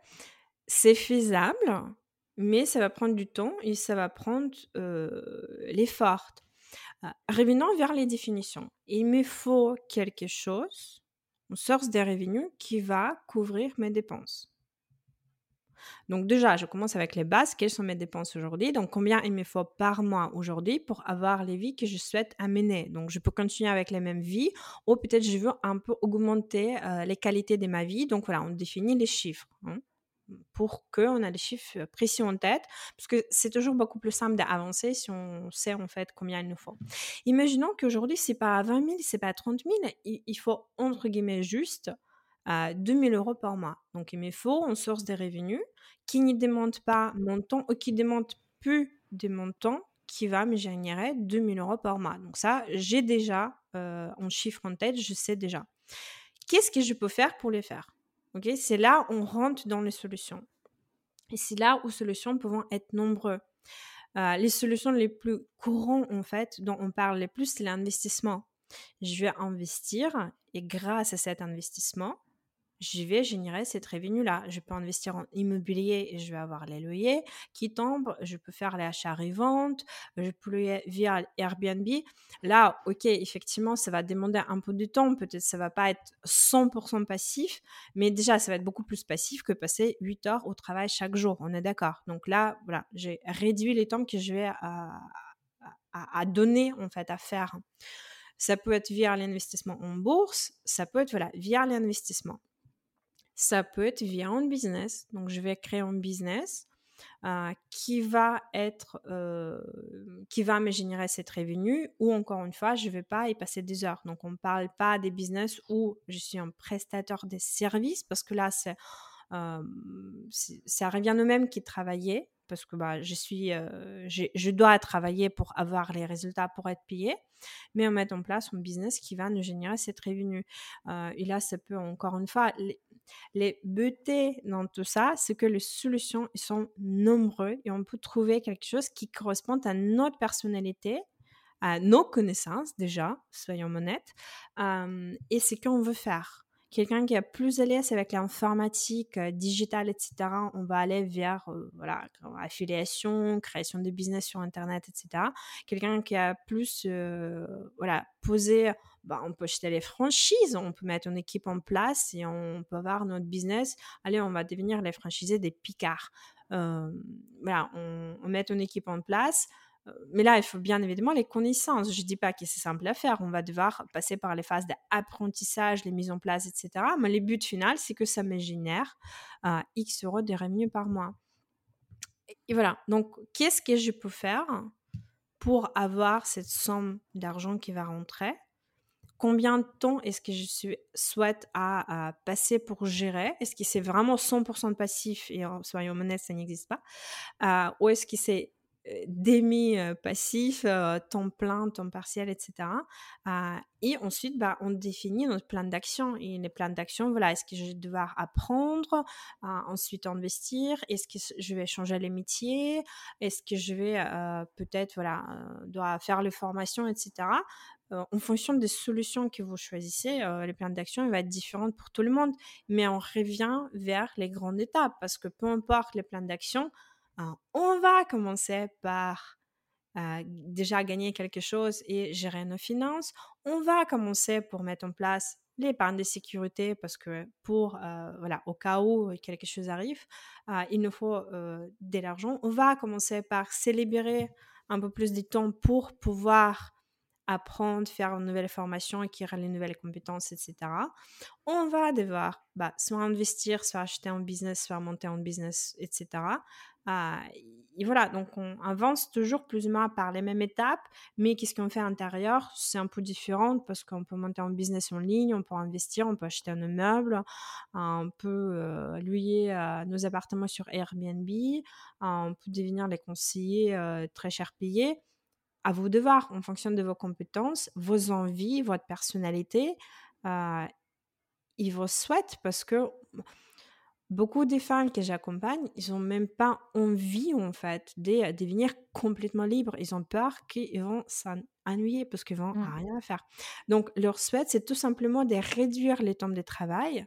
c'est faisable, mais ça va prendre du temps et ça va prendre euh, l'effort. Euh, revenons vers les définitions. Il me faut quelque chose, une source de revenus qui va couvrir mes dépenses. Donc déjà, je commence avec les bases. Quelles sont mes dépenses aujourd'hui Donc combien il me faut par mois aujourd'hui pour avoir les vies que je souhaite amener Donc je peux continuer avec les mêmes vies ou peut-être je veux un peu augmenter euh, les qualités de ma vie. Donc voilà, on définit les chiffres. Hein, pour qu'on ait les chiffres précis en tête, parce que c'est toujours beaucoup plus simple d'avancer si on sait en fait combien il nous faut. Imaginons qu'aujourd'hui, c'est pas 20 000, c'est pas 30 000, il faut entre guillemets juste à 2000 euros par mois. Donc, il me faut une source de revenus qui ne demande pas mon temps ou qui demande plus de mon temps qui va me générer 2000 euros par mois. Donc ça, j'ai déjà euh, un chiffre en tête, je sais déjà. Qu'est-ce que je peux faire pour les faire? Ok, C'est là où on rentre dans les solutions. Et c'est là où solutions peuvent être nombreuses. Euh, les solutions les plus courantes, en fait, dont on parle le plus, c'est l'investissement. Je vais investir et grâce à cet investissement, je vais générer cette revenu-là. Je peux investir en immobilier et je vais avoir les loyers qui tombent. Je peux faire les achats et ventes. Je peux louer via Airbnb. Là, ok, effectivement, ça va demander un peu de temps. Peut-être ça va pas être 100% passif, mais déjà, ça va être beaucoup plus passif que passer 8 heures au travail chaque jour. On est d'accord. Donc là, voilà, j'ai réduit les temps que je vais à, à, à donner, en fait, à faire. Ça peut être via l'investissement en bourse, ça peut être voilà, via l'investissement. Ça peut être via un business. Donc, je vais créer un business euh, qui va être, euh, qui va me générer cette revenu ou encore une fois, je ne vais pas y passer des heures. Donc, on ne parle pas des business où je suis un prestataire de services parce que là, c'est, ça revient au même qui travailler parce que bah, je suis, je dois travailler pour avoir les résultats pour être payé, mais on met en place un business qui va nous générer cette revenu. et là, ça peut encore une fois, les beautés dans tout ça, c'est que les solutions sont nombreuses et on peut trouver quelque chose qui correspond à notre personnalité, à nos connaissances déjà, soyons honnêtes, et ce qu'on veut faire. Quelqu'un qui est plus à l'aise avec l'informatique, euh, digitale, etc., on va aller vers euh, voilà, affiliation, création de business sur Internet, etc. Quelqu'un qui a plus euh, voilà, posé, bah, on peut acheter les franchises, on peut mettre une équipe en place et on peut avoir notre business. Allez, on va devenir les franchisés des Picards. voilà, on met une équipe en place mais là, il faut bien évidemment les connaissances. Je ne dis pas que c'est simple à faire. On va devoir passer par les phases d'apprentissage, les mises en place, etc. Mais le but final, c'est que ça me génère euh, X euros de revenus par mois. Et voilà. Donc, qu'est-ce que je peux faire pour avoir cette somme d'argent qui va rentrer? Combien de temps est-ce que je souhaite à, passer pour gérer? Est-ce que c'est vraiment 100% de passif et soyons honnêtes, ça n'existe pas? Euh, Ou est-ce que c'est demi-passif, temps plein, temps partiel, etc. et ensuite, bah, on définit notre plan d'action. Et les plans d'action, voilà, est-ce que je vais devoir apprendre, ensuite investir Est-ce que je vais changer les métiers Est-ce que je vais peut-être, voilà, doit faire les formations, etc. en fonction des solutions que vous choisissez, le plan d'action va être différent pour tout le monde. Mais on revient vers les grandes étapes parce que peu importe les plans d'action, on va commencer par déjà gagner quelque chose et gérer nos finances. On va commencer pour mettre en place l'épargne de sécurité parce que pour, voilà, au cas où quelque chose arrive, il nous faut de l'argent. On va commencer par célébrer un peu plus de temps pour pouvoir apprendre, faire une nouvelle formation, acquérir les nouvelles compétences, etc. On va devoir bah, soit investir, soit acheter un business, soit monter un business, etc. Ah, et voilà, donc on avance toujours plus ou moins par les mêmes étapes, mais qu'est-ce qu'on fait à l'intérieur? C'est un peu différent parce qu'on peut monter un business en ligne, on peut investir, on peut acheter un immeuble, on peut euh, louer euh, nos appartements sur Airbnb, on peut devenir les conseillers euh, très cher payés à vos devoirs, en fonction de vos compétences, vos envies, votre personnalité, euh, ils vous souhaitent parce que beaucoup des femmes que j'accompagne, ils n'ont même pas envie en fait de devenir complètement libres. Ils ont peur qu'ils vont s'ennuyer parce qu'ils vont mmh. rien faire. Donc leur souhait, c'est tout simplement de réduire les temps de travail,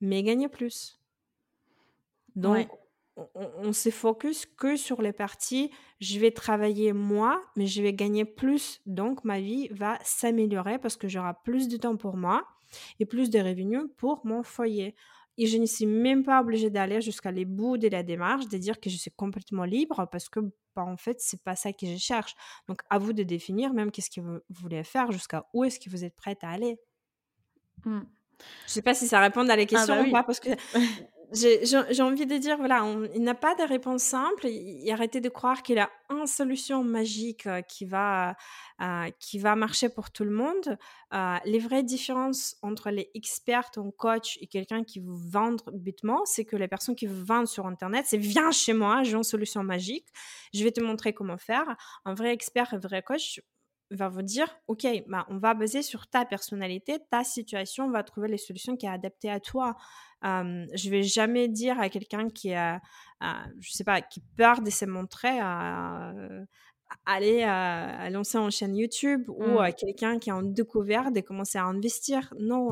mais gagner plus. Donc on, se focus que sur les parties, je vais travailler moi, mais je vais gagner plus. Donc, ma vie va s'améliorer parce que j'aurai plus de temps pour moi et plus de revenus pour mon foyer. Et je ne suis même pas obligée d'aller jusqu'à les bouts de la démarche, de dire que je suis complètement libre parce que, bah, en fait, c'est pas ça que je cherche. Donc, à vous de définir même qu'est-ce que vous voulez faire, jusqu'à où est-ce que vous êtes prête à aller. Mmh. Je sais pas si ça répond à la ah, question bah ou pas, parce que j'ai envie de dire, voilà, il n'a pas de réponse simple. Arrêtez de croire qu'il a une solution magique euh, qui va, euh, qui va marcher pour tout le monde. Euh, les vraies différences entre les experts en coach et quelqu'un qui vous vend bêtement, c'est que les personnes qui vous vendent sur Internet, c'est viens chez moi, j'ai une solution magique, je vais te montrer comment faire. Un vrai expert, un vrai coach, va vous dire, OK, bah, on va baser sur ta personnalité, ta situation, on va trouver les solutions qui sont adaptées à toi. Je je vais jamais dire à quelqu'un qui a, je sais pas, qui peur de se montrer à, aller à, lancer une chaîne YouTube ou à mmh. quelqu'un qui est en découvert de commencer à investir. Non,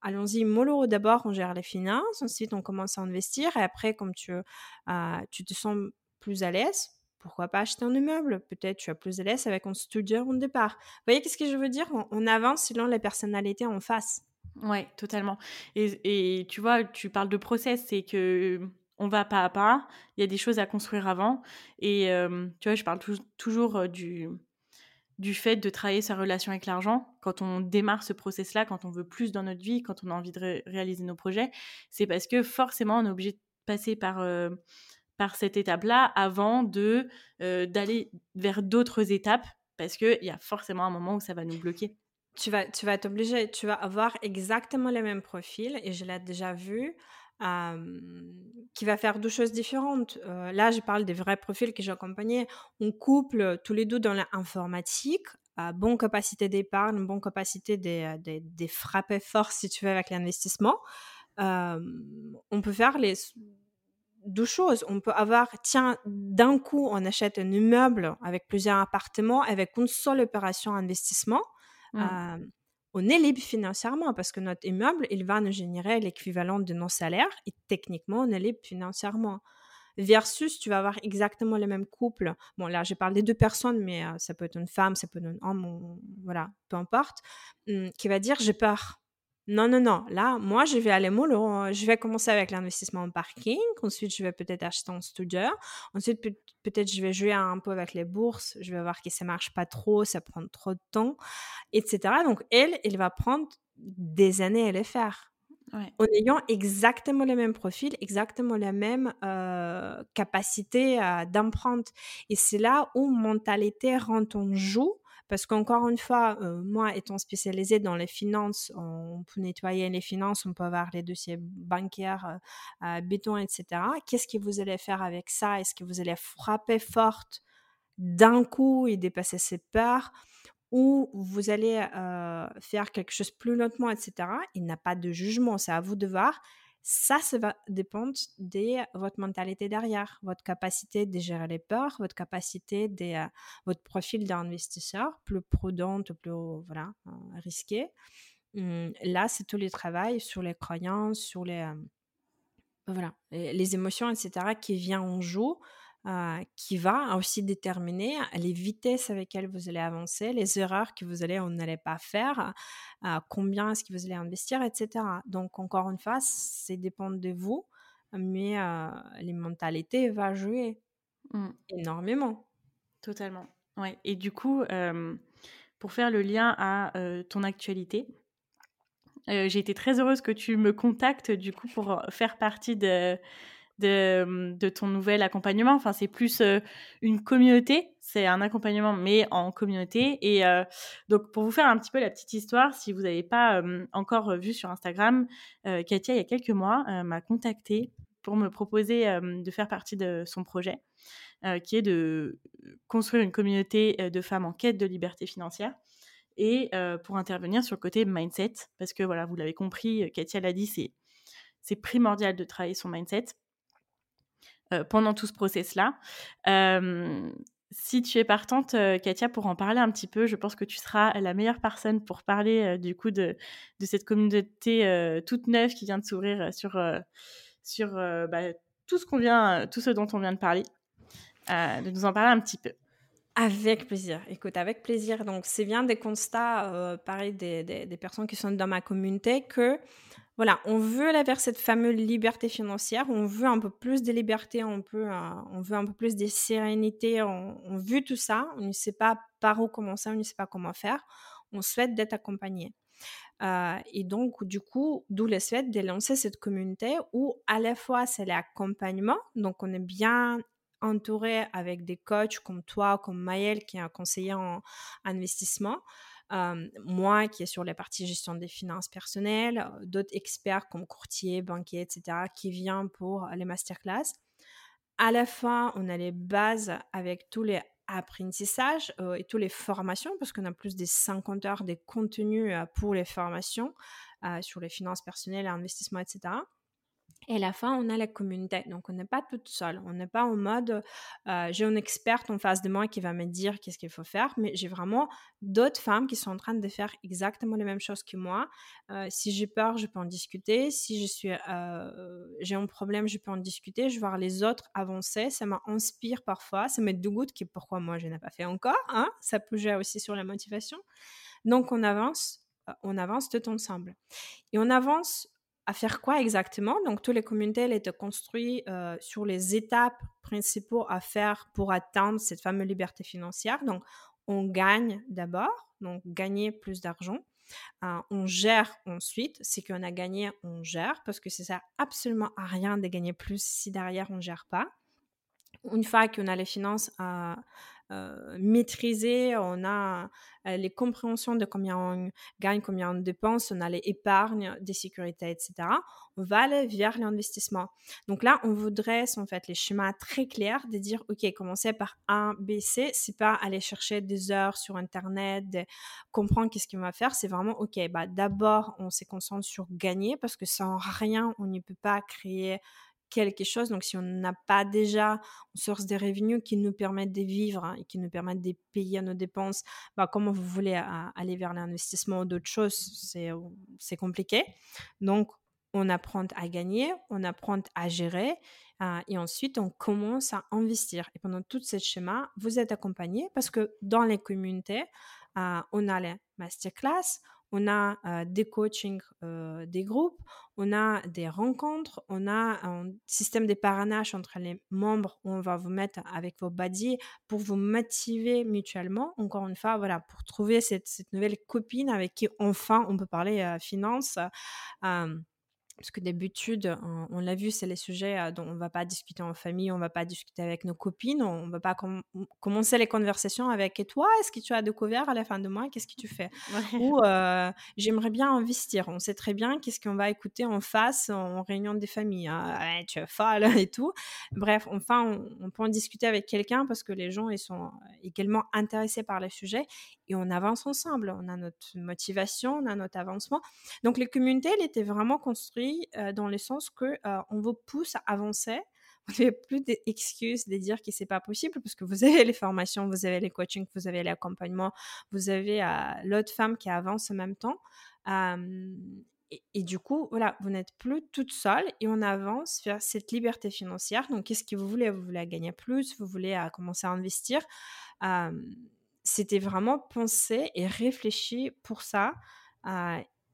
allons-y mollo. D'abord, on gère les finances, ensuite on commence à investir et après, comme tu, tu te sens plus à l'aise, pourquoi pas acheter un immeuble? Peut-être tu as plus de l'aise avec un studio au départ. Vous voyez qu'est-ce que je veux dire? On, avance selon les personnalités en face. Ouais, totalement. Et, tu vois, tu parles de process, c'est que on va pas à pas. Il y a des choses à construire avant. Et tu vois, je parle toujours du du fait de travailler sa relation avec l'argent quand on démarre ce process-là, quand on veut plus dans notre vie, quand on a envie de réaliser nos projets, c'est parce que forcément on est obligé de passer par par cette étape-là avant de d'aller vers d'autres étapes parce qu'il y a forcément un moment où ça va nous bloquer. Tu vas, tu vas être obligé, tu vas avoir exactement le même profil et je l'ai déjà vu. qui va faire deux choses différentes. là, je parle des vrais profils que j'ai accompagnés. On couple tous les deux dans l'informatique, bonne capacité d'épargne, bonne capacité de, de, de, frapper fort, si tu veux, avec l'investissement. on peut faire les deux choses. On peut avoir, tiens, d'un coup, on achète un immeuble avec plusieurs appartements, avec une seule opération investissement. Mmh. on est libre financièrement parce que notre immeuble, il va nous générer l'équivalent de nos salaires et techniquement, on est libre financièrement. Versus, tu vas avoir exactement le même couple. Bon, là, je parle des deux personnes, mais ça peut être une femme, ça peut être un homme, voilà, peu importe, mmh, qui va dire j'ai peur non, non, non. Là, moi, je vais aller mollo. Je vais commencer avec l'investissement en parking. Ensuite, je vais peut-être acheter un studio. Ensuite, peut-être je vais jouer un peu avec les bourses. Je vais voir que ça marche pas trop, ça prend trop de temps, etc. Donc, elle, elle va prendre des années à les faire. En ayant exactement le même profil, exactement la même euh, capacité euh, d'empreinte. Et c'est là où mentalité rentre en joue parce qu'encore une fois, euh, moi étant spécialisée dans les finances, on peut nettoyer les finances, on peut avoir les dossiers bancaires, euh, béton, etc. Qu'est-ce que vous allez faire avec ça? Est-ce que vous allez frapper forte d'un coup et dépasser ses peurs? Ou vous allez euh, faire quelque chose plus lentement, etc. Il n'y a pas de jugement, c'est à vous de voir Ça, ça va dépendre de votre mentalité derrière, votre capacité de gérer les peurs, votre capacité de euh, votre profil d'investisseur, plus prudent, plus voilà, euh, risqué. Hum, là, c'est tout le travail sur les croyances, sur les, euh, voilà, les émotions, etc., qui vient en jeu euh, qui va aussi déterminer les vitesses avec lesquelles vous allez avancer, les erreurs que vous allez ou n'allez pas faire, euh, combien est-ce que vous allez investir, etc. Donc, encore une fois, c'est dépend de vous, mais euh, les mentalités vont jouer mmh. énormément. Totalement. Ouais. Et du coup, pour faire le lien à ton actualité, j'ai été très heureuse que tu me contactes du coup pour faire partie de de, ton nouvel accompagnement. Enfin, c'est plus euh, une communauté. C'est un accompagnement, mais en communauté. Et euh, donc, pour vous faire un petit peu la petite histoire, si vous n'avez pas euh, encore vu sur Instagram, Katia, il y a quelques mois, m'a contacté pour me proposer de faire partie de son projet, qui est de construire une communauté de femmes en quête de liberté financière et pour intervenir sur le côté mindset, parce que voilà, vous l'avez compris, Katia l'a dit, c'est primordial de travailler son mindset euh, pendant tout ce process-là. si tu es partante, euh, Katia, pour en parler un petit peu, je pense que tu seras la meilleure personne pour parler euh, du coup de, cette communauté toute neuve qui vient de s'ouvrir sur, sur bah, tout, ce qu'on vient, tout ce dont on vient de parler, de nous en parler un petit peu. Avec plaisir. Écoute, avec plaisir. Donc, c'est bien des constats, pareil, des, des, des, personnes qui sont dans ma communauté que voilà, on veut aller vers cette fameuse liberté financière, on veut un peu plus de liberté, on, peut, euh, on veut un peu plus de sérénité, on, veut tout ça, on ne sait pas par où commencer, on ne sait pas comment faire, on souhaite d'être accompagné. Euh, et donc, du coup, d'où le souhait de lancer cette communauté où à la fois c'est l'accompagnement, donc on est bien entouré avec des coachs comme toi, comme Maëlle qui est un conseiller en investissement, moi qui est sur la partie gestion des finances personnelles, d'autres experts comme courtier, banquier, etc., qui viennent pour les masterclass. À la fin, on a les bases avec tous les apprentissages et toutes les formations, parce qu'on a plus de 50 heures de contenu pour les formations sur les finances personnelles, l'investissement, etc. Et à la fin, on a la communauté. Donc, on n'est pas toute seule. On n'est pas en mode, euh, j'ai une experte en face de moi qui va me dire qu'est-ce qu'il faut faire, mais j'ai vraiment d'autres femmes qui sont en train de faire exactement les mêmes choses que moi. Euh, si j'ai peur, je peux en discuter. Si je suis, euh, j'ai un problème, je peux en discuter. Je vois les autres avancer. Ça m'inspire parfois. Ça me dégoûte que pourquoi moi, je n'ai pas fait encore. Hein. Ça peut aussi sur la motivation. Donc, on avance on avance tout ensemble. Et on avance à faire quoi exactement? Donc, toutes les communautés elles étaient construites euh, sur les étapes principaux à faire pour atteindre cette fameuse liberté financière. Donc, on gagne d'abord, donc gagner plus d'argent. Euh, on gère ensuite, c'est qu'on a gagné, on gère, parce que ça sert absolument à rien de gagner plus si derrière on ne gère pas. Une fois qu'on a les finances euh, maîtriser, on a euh, les compréhensions de combien on gagne, combien on dépense, on a les épargnes, des sécurités, etc. On va aller vers l'investissement. Donc là, on vous dresse en fait les schémas très clairs de dire, OK, commencer par A, B, C, c'est pas aller chercher des heures sur Internet, de comprendre qu'est-ce qu'on va faire, c'est vraiment, OK, bah, d'abord, on se concentre sur gagner parce que sans rien, on ne peut pas créer quelque chose. Donc, si on n'a pas déjà une source de revenus qui nous permettent de vivre hein, et qui nous permettent de payer nos dépenses, bah, comment vous voulez aller vers l'investissement ou d'autres choses, c'est compliqué. Donc, on apprend à gagner, on apprend à gérer euh, et ensuite on commence à investir. Et pendant tout ce schéma, vous êtes accompagné parce que dans les communautés, euh, on a les masterclass, on a des coachings des groupes, on a des rencontres, on a un système de parrainage entre les membres où on va vous mettre avec vos buddies pour vous motiver mutuellement. Encore une fois, voilà, pour trouver cette, nouvelle copine avec qui enfin on peut parler finances parce que d'habitude, on, l'a vu, c'est les sujets euh, dont on ne va pas discuter en famille, on ne va pas discuter avec nos copines, on ne va pas commencer les conversations avec et toi, est-ce que tu as découvert à la fin de mois, qu'est-ce que tu fais? Ou euh, j'aimerais bien investir, on sait très bien qu'est-ce qu'on va écouter en face en réunion des familles, hein. tu es folle et tout. Bref, enfin, on, on peut en discuter avec quelqu'un parce que les gens ils sont également intéressés par le sujet et on avance ensemble, on a notre motivation, on a notre avancement. Donc les communautés, elles étaient vraiment construites dans le sens que on vous pousse à avancer. Vous n'avez plus d'excuses de dire que c'est pas possible parce que vous avez les formations, vous avez les coachings, vous avez l'accompagnement, vous avez l'autre femme qui avance en même temps. Et, du coup, voilà, vous n'êtes plus toute seule et on avance vers cette liberté financière. Donc, qu'est-ce que vous voulez? Vous voulez gagner plus? Vous voulez commencer à investir? C'était vraiment pensé et réfléchi pour ça.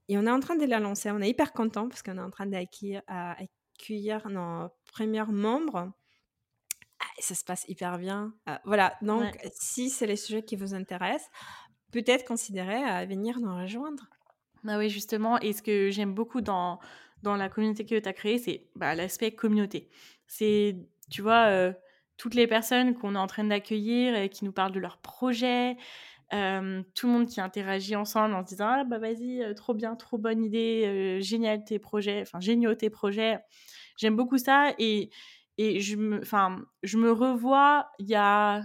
Et on est en train de la lancer. On est hyper content parce qu'on est en train d'accueillir accueillir nos premiers membres. Ah, ça se passe hyper bien. voilà, donc si c'est les sujets qui vous intéressent, peut-être considérez à venir nous rejoindre. Bah oui, justement, et ce que j'aime beaucoup dans, dans la communauté que tu as créée, c'est bah, l'aspect communauté. C'est, tu vois, euh, toutes les personnes qu'on est en train d'accueillir et qui nous parlent de leurs projets, euh, tout le monde qui interagit ensemble en se disant Ah, bah vas-y, euh, trop bien, trop bonne idée, génial tes projets, enfin, géniaux tes projets. J'aime beaucoup ça et, et je, me, je me revois il y a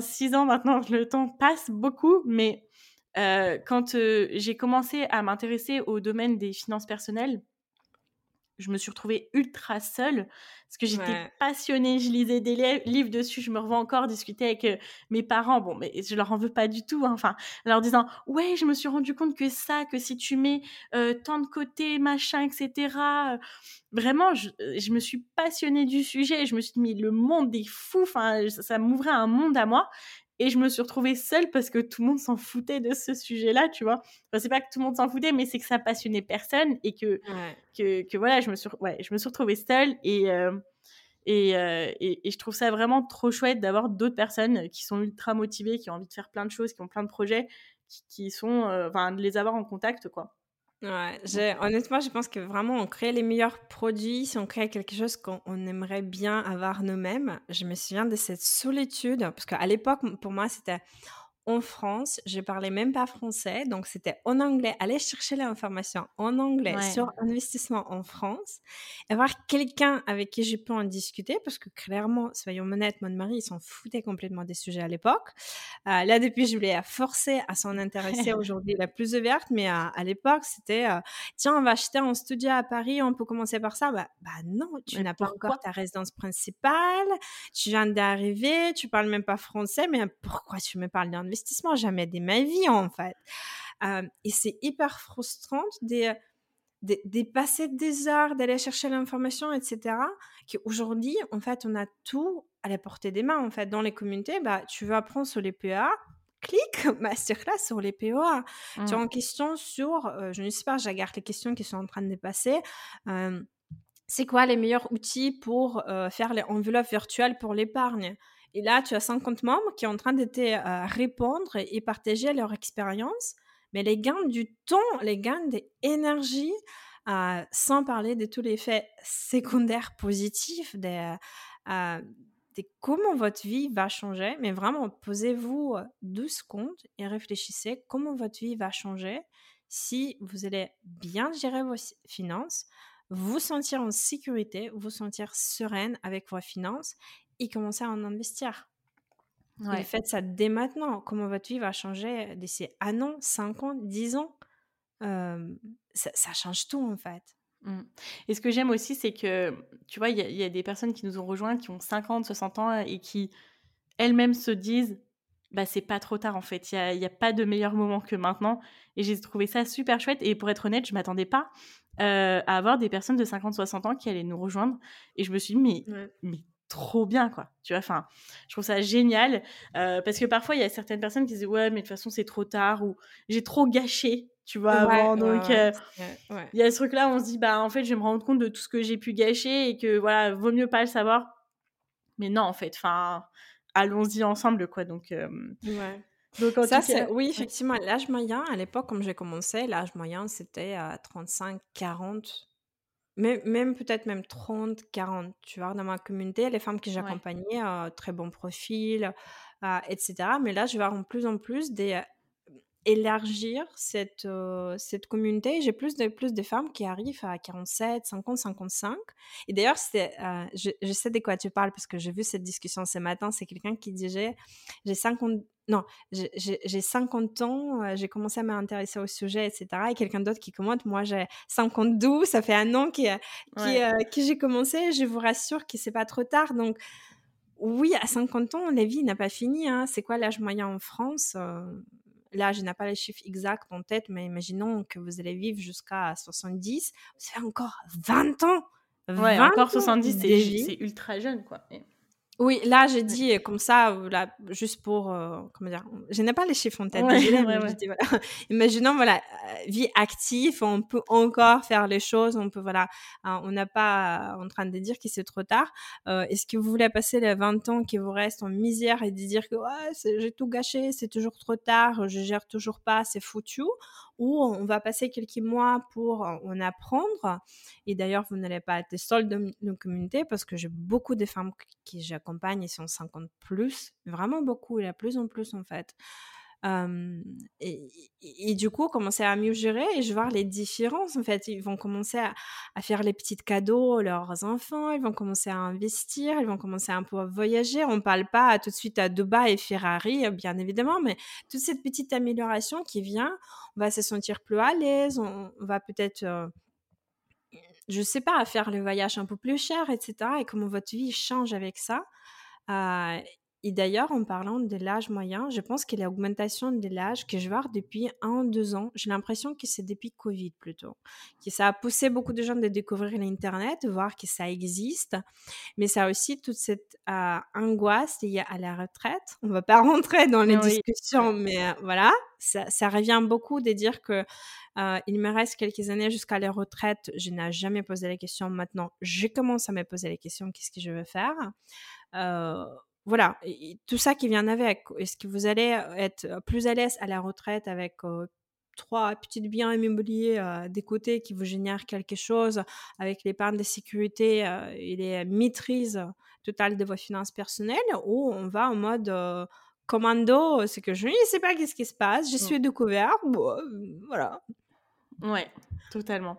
6 ans maintenant, le temps passe beaucoup, mais euh, quand euh, j'ai commencé à m'intéresser au domaine des finances personnelles, je me suis retrouvée ultra seule parce que j'étais passionnée, je lisais des livres dessus, je me revois encore discuter avec euh, mes parents, bon, mais je leur en veux pas du tout, hein, enfin, leur disant, ouais, je me suis rendu compte que ça, que si tu mets tant de côté, machin, etc., vraiment, je, me suis passionnée du sujet, je me suis dit, mais le monde est fou, enfin, ça m'ouvrait un monde à moi, et je me suis retrouvée seule parce que tout le monde s'en foutait de ce sujet-là, tu vois. Enfin, c'est pas que tout le monde s'en foutait, mais c'est que ça passionnait personne et que, que, que, voilà, je me suis, ouais, je me suis retrouvée seule et, euh, euh, et, et, je trouve ça vraiment trop chouette d'avoir d'autres personnes qui sont ultra motivées, qui ont envie de faire plein de choses, qui ont plein de projets, qui, qui sont, euh, enfin, de les avoir en contact, quoi. Ouais, honnêtement, je pense que vraiment, on crée les meilleurs produits si on crée quelque chose qu'on aimerait bien avoir nous-mêmes. Je me souviens de cette solitude, parce qu'à l'époque, pour moi, c'était en France, je parlais même pas français, donc c'était en anglais. Aller chercher l'information en anglais sur investissement en France, avoir quelqu'un avec qui je peux en discuter, parce que clairement, soyons honnêtes, mon mari, il s'en foutait complètement des sujets à l'époque. Euh, là, depuis, je l'ai forcé à s'en intéresser aujourd'hui, la plus ouverte, mais à, l'époque, c'était euh, tiens, on va acheter un studio à Paris, on peut commencer par ça? Bah, bah non, tu n'as pas encore ta résidence principale, tu viens d'arriver, tu parles même pas français, mais pourquoi tu me parles d'un jamais de ma vie en fait. Euh, et c'est hyper frustrant de, de, passer des heures, d'aller chercher l'information, etc. Qu'aujourd'hui, en fait, on a tout à la portée des mains. En fait, dans les communautés, bah, tu veux apprendre sur les PEA, clique masterclass sur les PEA. Tu as mmh. une question sur, euh, je ne sais pas, je regarde les questions qui sont en train de passer. Euh, c'est quoi les meilleurs outils pour faire les enveloppes virtuelles pour l'épargne? Et là, tu as 50 membres qui sont en train de te euh, répondre et partager leur expérience. Mais les gains du temps, les gains d'énergie, euh, sans parler de tous les effets secondaires positifs, de, euh, comment votre vie va changer. Mais vraiment, posez-vous 12 secondes et réfléchissez comment votre vie va changer si vous allez bien gérer vos finances, vous sentir en sécurité, vous sentir sereine avec vos finances et commencer à en investir. Ouais. faites ça dès maintenant. Comment votre vie va changer d'ici un an, cinq ans, dix ans ça, change tout en fait. Mmh. Et ce que j'aime aussi, c'est que, tu vois, il y, a des personnes qui nous ont rejoints, qui ont 50, 60 ans et qui elles-mêmes se disent, bah c'est pas trop tard en fait, il n'y a, a, pas de meilleur moment que maintenant. Et j'ai trouvé ça super chouette. Et pour être honnête, je m'attendais pas à avoir des personnes de 50, 60 ans qui allaient nous rejoindre. Et je me suis dit, mais, mais trop bien, quoi. Tu vois, enfin, je trouve ça génial euh, parce que parfois il y a certaines personnes qui disent ouais, mais de toute façon c'est trop tard ou j'ai trop gâché, tu vois, avant. donc euh, il y a ce truc-là on se dit bah en fait je vais me rendre compte de tout ce que j'ai pu gâcher et que voilà, vaut mieux pas le savoir. Mais non, en fait, enfin, allons-y ensemble, quoi. Donc euh, ouais. Donc, ça, c'est, oui, effectivement, l'âge moyen, à l'époque, comme j'ai commencé, l'âge moyen, c'était à 35, 40 même, peut-être même 30, 40, tu vois, dans ma communauté, les femmes que j'accompagnais, euh, très bon profil, euh, etc. Mais là, je vais en plus en plus des, élargir cette, cette communauté. J'ai plus de, plus de femmes qui arrivent à 47, 50, 55. Et d'ailleurs, c'est, je, sais de quoi tu parles parce que j'ai vu cette discussion ce matin. C'est quelqu'un qui disait, j'ai non, j'ai 50 ans, j'ai commencé à m'intéresser au sujet, etc. Et quelqu'un d'autre qui commente, moi j'ai 52, ça fait un an que, j'ai commencé. Je vous rassure que c'est pas trop tard. Donc, oui, à 50 ans, la vie n'a pas fini. Hein. C'est quoi l'âge moyen en France Là, je n'ai pas les chiffres exacts en tête, mais imaginons que vous allez vivre jusqu'à 70. Vous avez encore 20 ans. Ouais, encore 70, c'est ultra jeune, quoi. Oui, là, j'ai dit comme ça, là, juste pour, euh, comment dire, je n'ai pas les chiffres en tête. Imaginons, voilà, euh, vie active, on peut encore faire les choses, on peut, voilà, hein, on n'a pas en train de dire que c'est trop tard. Euh, est-ce que vous voulez passer les 20 ans qui vous restent en misère et de dire que ouais, j'ai tout gâché, c'est toujours trop tard, je gère toujours pas, c'est foutu? Ou on va passer quelques mois pour en apprendre. Et d'ailleurs, vous n'allez pas être seul de nos communautés parce que j'ai beaucoup de femmes qui j'accompagne, ils sont 50 plus, vraiment beaucoup, et a plus en plus en fait et, du coup, commencer à mieux gérer et je vois les différences. En fait, ils vont commencer à, faire les petits cadeaux à leurs enfants, ils vont commencer à investir, ils vont commencer un peu à voyager. On parle pas tout de suite à Dubaï et Ferrari, bien évidemment, mais toute cette petite amélioration qui vient, on va se sentir plus à l'aise, on, va peut-être je sais pas, faire le voyage un peu plus cher, etc. Et comment votre vie change avec ça. Et d'ailleurs, en parlant de l'âge moyen, je pense que l'augmentation de l'âge que je vois depuis un ou deux ans, j'ai l'impression que c'est depuis Covid plutôt, que ça a poussé beaucoup de gens de découvrir l'Internet, voir que ça existe, mais ça a aussi toute cette euh, angoisse liée à la retraite. On va pas rentrer dans les discussions, mais euh, voilà, ça, ça, revient beaucoup de dire que euh, il me reste quelques années jusqu'à la retraite. Je n'ai jamais posé la question. Maintenant, je commence à me poser la question qu'est-ce que je veux faire? Voilà, tout ça qui vient avec. Est-ce que vous allez être plus à l'aise à la retraite avec trois petits biens immobiliers des côtés qui vous génèrent quelque chose, avec l'épargne de sécurité et les maîtrises totales de vos finances personnelles, ou on va en mode commando, c'est que je ne sais pas qu'est-ce qui se passe, je mmh. suis découvert, bon, voilà. Ouais, totalement.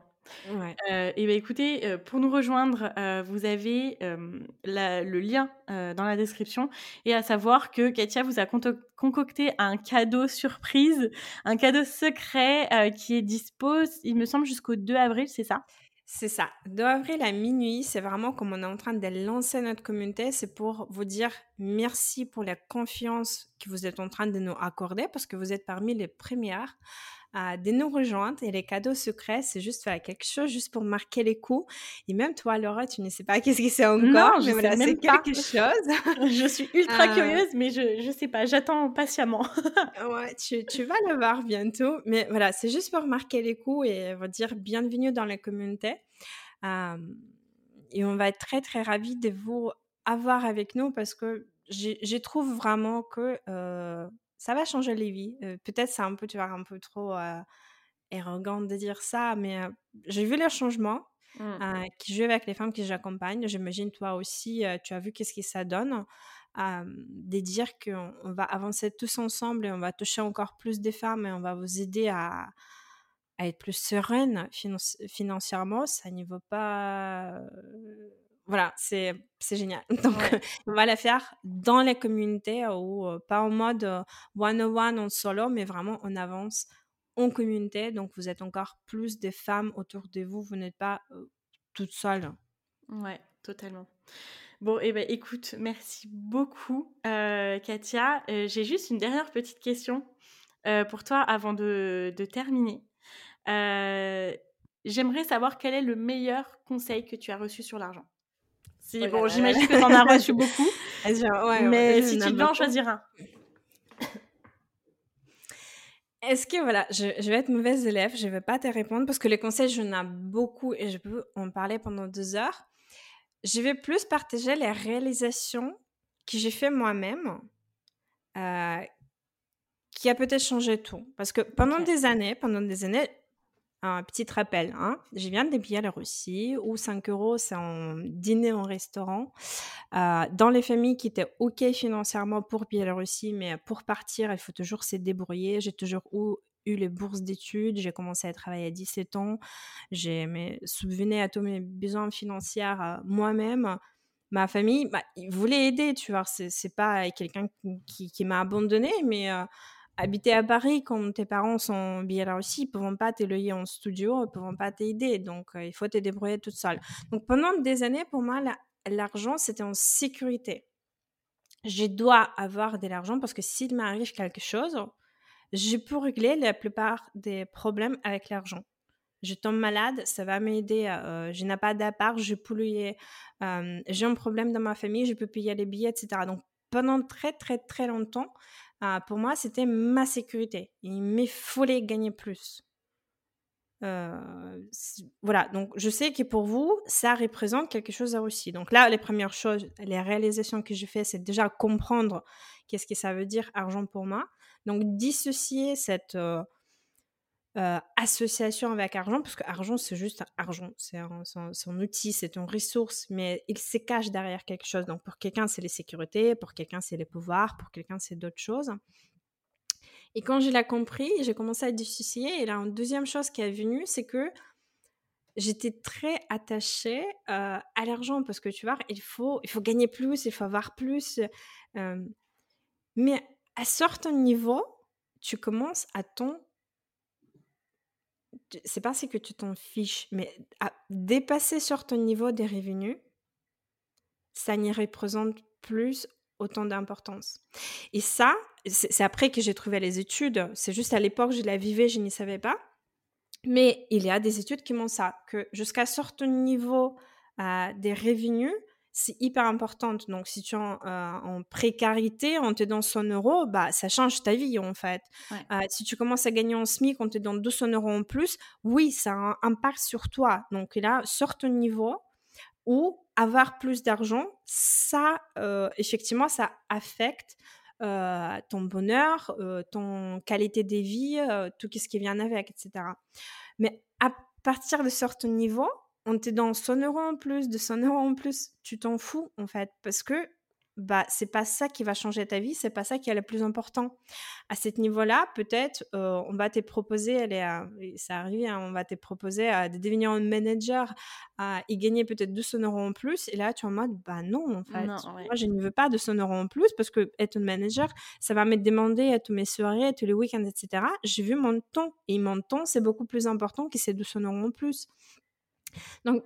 Euh, et ben écoutez, euh, pour nous rejoindre, euh, vous avez le lien dans la description. Et à savoir que Katia vous a concocté un cadeau surprise, un cadeau secret qui est dispo, il me semble, jusqu'au 2 avril, c'est ça? C'est ça. 2 avril à minuit, c'est vraiment comme on est en train de lancer notre communauté, c'est pour vous dire merci pour la confiance que vous êtes en train de nous accorder parce que vous êtes parmi les premières de nous rejoindre. Et les cadeaux secrets, c'est juste faire quelque chose juste pour marquer les coups. Et même toi, Laura, tu ne sais pas qu'est-ce que c'est encore. Non, je mais voilà, c'est quelque chose. je suis ultra euh, curieuse, mais je ne sais pas. J'attends patiemment. ouais, tu, tu, vas le voir bientôt. Mais voilà, c'est juste pour marquer les coups et vous dire bienvenue dans la communauté. et on va être très, très ravis de vous avoir avec nous parce que je trouve vraiment que euh, ça va changer les vies. Peut-être c'est un peu, tu vois, un peu trop arrogant de dire ça, mais j'ai vu le changement mmh. qui joue avec les femmes que j'accompagne. J'imagine toi aussi, tu as vu qu'est-ce que ça donne. de dire qu'on va avancer tous ensemble et on va toucher encore plus des femmes et on va vous aider à, à être plus sereine financièrement, ça n'y va pas voilà, c'est génial. Donc, on va la faire dans les communautés ou pas en mode one-on-one en solo, mais vraiment on avance en communauté. Donc, vous êtes encore plus des femmes autour de vous. Vous n'êtes pas toute seule. Ouais, totalement. Bon, et eh ben, écoute, merci beaucoup, Katia. J'ai juste une dernière petite question pour toi avant de, de terminer. J'aimerais savoir quel est le meilleur conseil que tu as reçu sur l'argent? Si, oh bon, j'imagine que tu en as reçu beaucoup. mais si tu devais en choisir un. Est-ce que, voilà, je, vais être mauvaise élève, je ne vais pas te répondre parce que les conseils, je n'en ai beaucoup et je peux en parler pendant deux heures. Je vais plus partager les réalisations que j'ai fait moi-même, euh, qui a peut-être changé tout. Parce que pendant des années, pendant des années, un petit rappel, hein. je viens de Biélorussie où 5 euros c'est un dîner en restaurant. Euh, dans les familles qui étaient OK financièrement pour Biélorussie, mais pour partir, il faut toujours se débrouiller. J'ai toujours eu, les bourses d'études, j'ai commencé à travailler à 17 ans, j'ai subvenu à tous mes besoins financiers euh, moi-même. ma famille, bah, ils voulaient aider, tu vois. C'est, pas quelqu'un qui, qui, m'a abandonné, mais habiter à Paris quand tes parents sont aussi, ils ne peuvent pas t'éloigner en studio, ils ne peuvent pas t'aider. Donc, il faut te débrouiller toute seule. Donc, pendant des années, pour moi, l'argent, c'était en sécurité. Je dois avoir de l'argent parce que s'il m'arrive quelque chose, je peux régler la plupart des problèmes avec l'argent. Je tombe malade, ça va m'aider. je n'ai pas d'appart, je peux payer. j'ai un problème dans ma famille, je peux payer les billets, etc. Donc, pendant très, très, très longtemps, ah, pour moi, c'était ma sécurité. Il fallait gagner plus. voilà, donc je sais que pour vous, ça représente quelque chose aussi. Donc là, les premières choses, les réalisations que j'ai faites, c'est déjà comprendre qu'est-ce que ça veut dire argent pour moi. Donc dissocier cette, euh, association avec argent, parce que argent, c'est juste argent, c'est un, outil, c'est une ressource, mais il se cache derrière quelque chose. Donc, pour quelqu'un, c'est les sécurités, pour quelqu'un, c'est les pouvoirs, pour quelqu'un, c'est d'autres choses. Et quand je l'ai compris, j'ai commencé à dissocier. Et là, une deuxième chose qui est venue, c'est que j'étais très attachée à l'argent, parce que tu vois, il faut, il faut gagner plus, il faut avoir plus. Mais à certain niveau, tu commences à ton c'est pas c'est que tu t'en fiches, mais à dépasser sur ton niveau des revenus, ça n'y représente plus autant d'importance. Et ça, c'est après que j'ai trouvé les études. C'est juste à l'époque, je la vivais, je n'y savais pas. Mais il y a des études qui montrent ça, que jusqu'à certain niveau euh, des revenus, c'est hyper importante. Donc, si tu es en, euh, précarité, on te donne 100 euros, bah, ça change ta vie, en fait. Euh, si tu commences à gagner en SMIC, on te donne 200 euros en plus, oui, ça a un impact sur toi. Donc, là, sur ton niveau, ou avoir plus d'argent, ça, euh, effectivement, ça affecte ton bonheur, ton qualité de vie, tout ce qui vient avec, etc. Mais à partir de certain niveau, on te donne 100 euros en plus, de 100 euros en plus, tu t'en fous en fait, parce que bah c'est pas ça qui va changer ta vie, c'est pas ça qui est le plus important. À ce niveau-là, peut-être euh, on va te proposer, elle est, ça arrive, hein, on va te proposer de devenir un manager et gagner peut-être 200 euros en plus, et là tu es en mode bah non en fait, moi je ne veux pas 200 euros en plus parce que être un manager, ça va me demander à tous mes soirées, tous les week-ends, etc. J'ai vu mon temps et mon temps c'est beaucoup plus important que ces 200 euros en plus. Donc,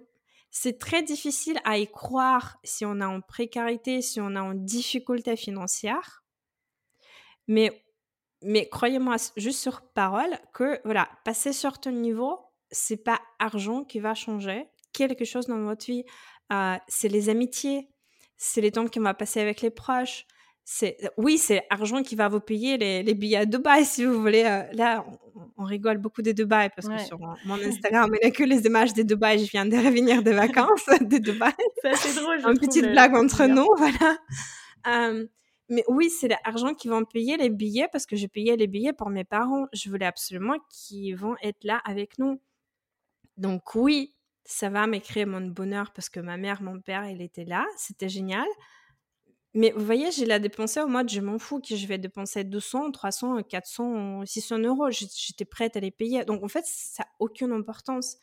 c'est très difficile à y croire si on est en précarité, si on est en difficulté financière. Mais, mais croyez-moi, juste sur parole, que voilà, passer sur ton niveau, c'est pas argent qui va changer quelque chose dans votre vie. Euh, c'est les amitiés, c'est les temps qu'on va passer avec les proches, oui, c'est argent qui va vous payer les, billets à Dubaï si vous voulez. Euh, là, on, rigole beaucoup de Dubaï parce que sur mon Instagram, il n'y a que les images de Dubaï. Je viens de revenir de vacances de Dubaï. C'est assez drôle. Une petite blague entre nous, voilà. mais oui, c'est l'argent qui vont payer les billets parce que j'ai payé les billets pour mes parents. Je voulais absolument qu'ils vont être là avec nous. Donc oui, ça va m'écrire mon bonheur parce que ma mère, mon père, il était là. C'était génial. Mais vous voyez, j'ai la dépensé au mode, je m'en fous que je vais dépenser 200, 300, 400, 600 euros. J'étais prête à les payer. Donc, en fait, ça n'a aucune importance.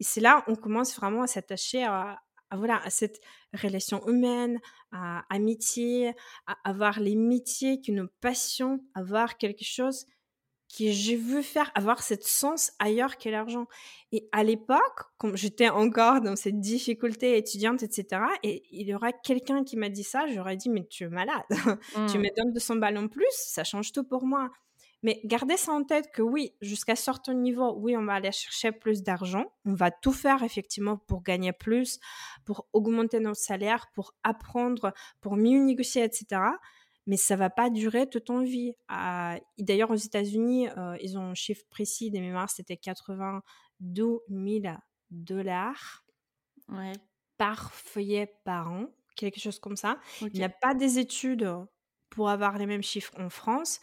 Et c'est là on commence vraiment à s'attacher à, voilà, cette relation humaine, à amitié, à avoir les métiers qui nous avoir quelque chose que j'ai vu faire avoir cette sens ailleurs que l'argent. Et à l'époque, quand j'étais encore dans cette difficulté étudiante, etc., et il y aura quelqu'un qui m'a dit ça, j'aurais dit, mais tu es malade. tu me donnes 200 balles en plus, ça change tout pour moi. Mais gardez ça en tête que oui, jusqu'à certain niveau, oui, on va aller chercher plus d'argent. On va tout faire effectivement pour gagner plus, pour augmenter notre salaire, pour apprendre, pour mieux négocier, etc mais ça va pas durer toute ton vie. Ah, d'ailleurs, aux États-Unis, euh, ils ont un chiffre précis des mémoires, c'était 82 000 dollars par feuillet par an, quelque chose comme ça. Il n'y a pas des études pour avoir les mêmes chiffres en France,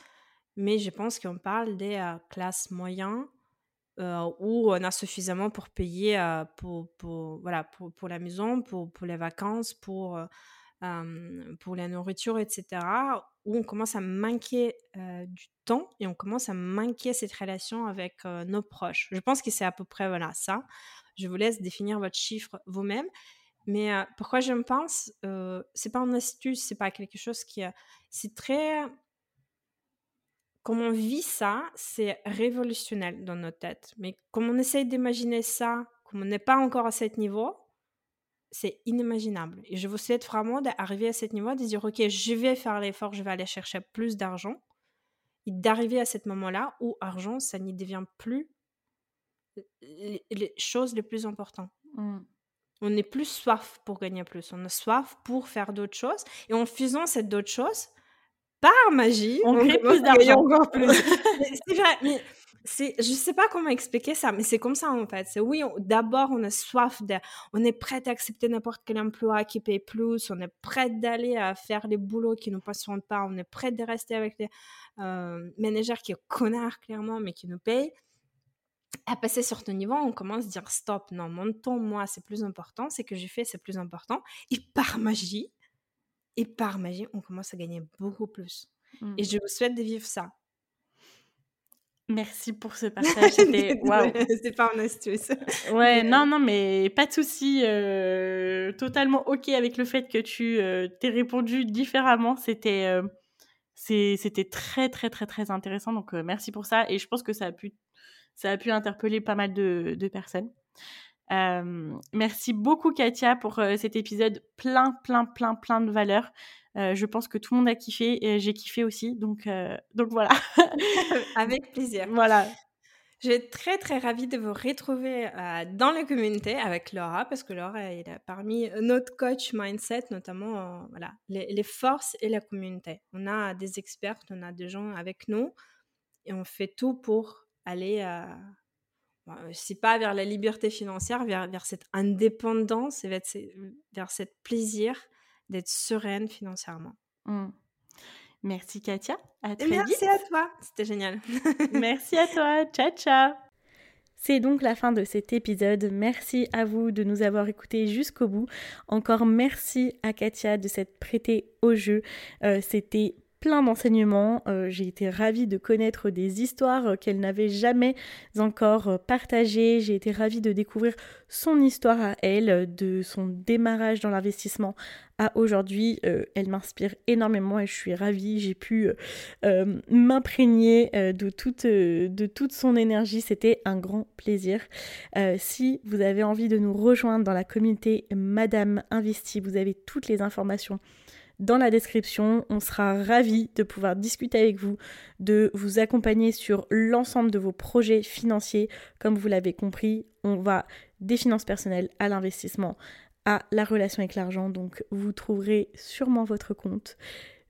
mais je pense qu'on parle des euh, classes moyennes euh, où on a suffisamment pour payer pour, pour, voilà, pour, pour, la maison, pour, pour les vacances, pour pour la nourriture, etc., où on commence à manquer du temps et on commence à manquer cette relation avec nos proches. Je pense que c'est à peu près voilà ça. Je vous laisse définir votre chiffre vous-même. Mais pourquoi je me pense, c'est pas une astuce, c'est pas quelque chose qui, c'est très, comme on vit ça, c'est révolutionnel dans notre tête. Mais comme on essaye d'imaginer ça, comme on n'est pas encore à ce niveau, c'est inimaginable. Et je vous souhaite vraiment d'arriver à ce niveau, de dire, OK, je vais faire l'effort, je vais aller chercher plus d'argent. Et d'arriver à ce moment-là où argent, ça n'y devient plus les, choses les plus importantes. Mmh. On n'est plus soif pour gagner plus, on a soif pour faire d'autres choses. Et en faisant cette d'autres choses, par magie, on, crée plus d'argent. encore plus. c'est vrai, mais c'est, je sais pas comment expliquer ça, mais c'est comme ça en fait. C'est oui, d'abord on a soif de, on est prêt à accepter n'importe quel emploi qui paye plus, on est prêt d'aller à faire les boulots qui nous passionnent pas, on est prêt de rester avec les euh, managers qui sont connards clairement, mais qui nous payent à passer sur ce niveau, on commence à dire stop, non, mon temps, moi, c'est plus important, c'est que j'ai fait, c'est plus important. Et par magie, et par magie, on commence à gagner beaucoup plus. Mmh. Et je vous souhaite de vivre ça. Merci pour ce partage. C'était waouh. C'est pas une astuce. Ouais, non, non, mais pas de souci. Euh, totalement ok avec le fait que tu euh, t'aies répondu différemment. C'était, euh, c'était très, très, très, très intéressant. Donc merci pour ça. Et je pense que ça a pu ça a pu interpeller pas mal de, personnes. Euh, merci beaucoup Katia pour euh, cet épisode plein, plein, plein, plein de valeurs. Euh, je pense que tout le monde a kiffé et j'ai kiffé aussi. Donc, donc voilà. Avec plaisir. Voilà. Je suis très très ravie de vous retrouver dans la communauté avec Laura parce que Laura est parmi notre coach mindset, notamment voilà, les, les, forces et la communauté. On a des experts, on a des gens avec nous et on fait tout pour aller, si pas vers la liberté financière, vers, vers cette indépendance et vers, vers ce plaisir d'être sereine financièrement. Mmh. Merci Katia. À très Merci à toi. C'était génial. Merci à toi. Ciao, ciao. C'est donc la fin de cet épisode. Merci à vous de nous avoir écoutés jusqu'au bout. Encore merci à Katia de s'être prêtée au jeu. Euh, C'était plein d'enseignements. Euh, j'ai été ravie de connaître des histoires euh, qu'elle n'avait jamais encore euh, partagées. J'ai été ravie de découvrir son histoire à elle, de son démarrage dans l'investissement à aujourd'hui. elle m'inspire énormément et je suis ravie. J'ai pu m'imprégner de, toute, de toute son énergie. C'était un grand plaisir. si vous avez envie de nous rejoindre dans la communauté Madame Investie, vous avez toutes les informations dans la description. On sera ravis de pouvoir discuter avec vous, de vous accompagner sur l'ensemble de vos projets financiers. Comme vous l'avez compris, on va des finances personnelles à l'investissement, à la relation avec l'argent. Donc vous trouverez sûrement votre compte.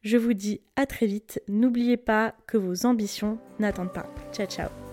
Je vous dis à très vite. N'oubliez pas que vos ambitions n'attendent pas. Ciao ciao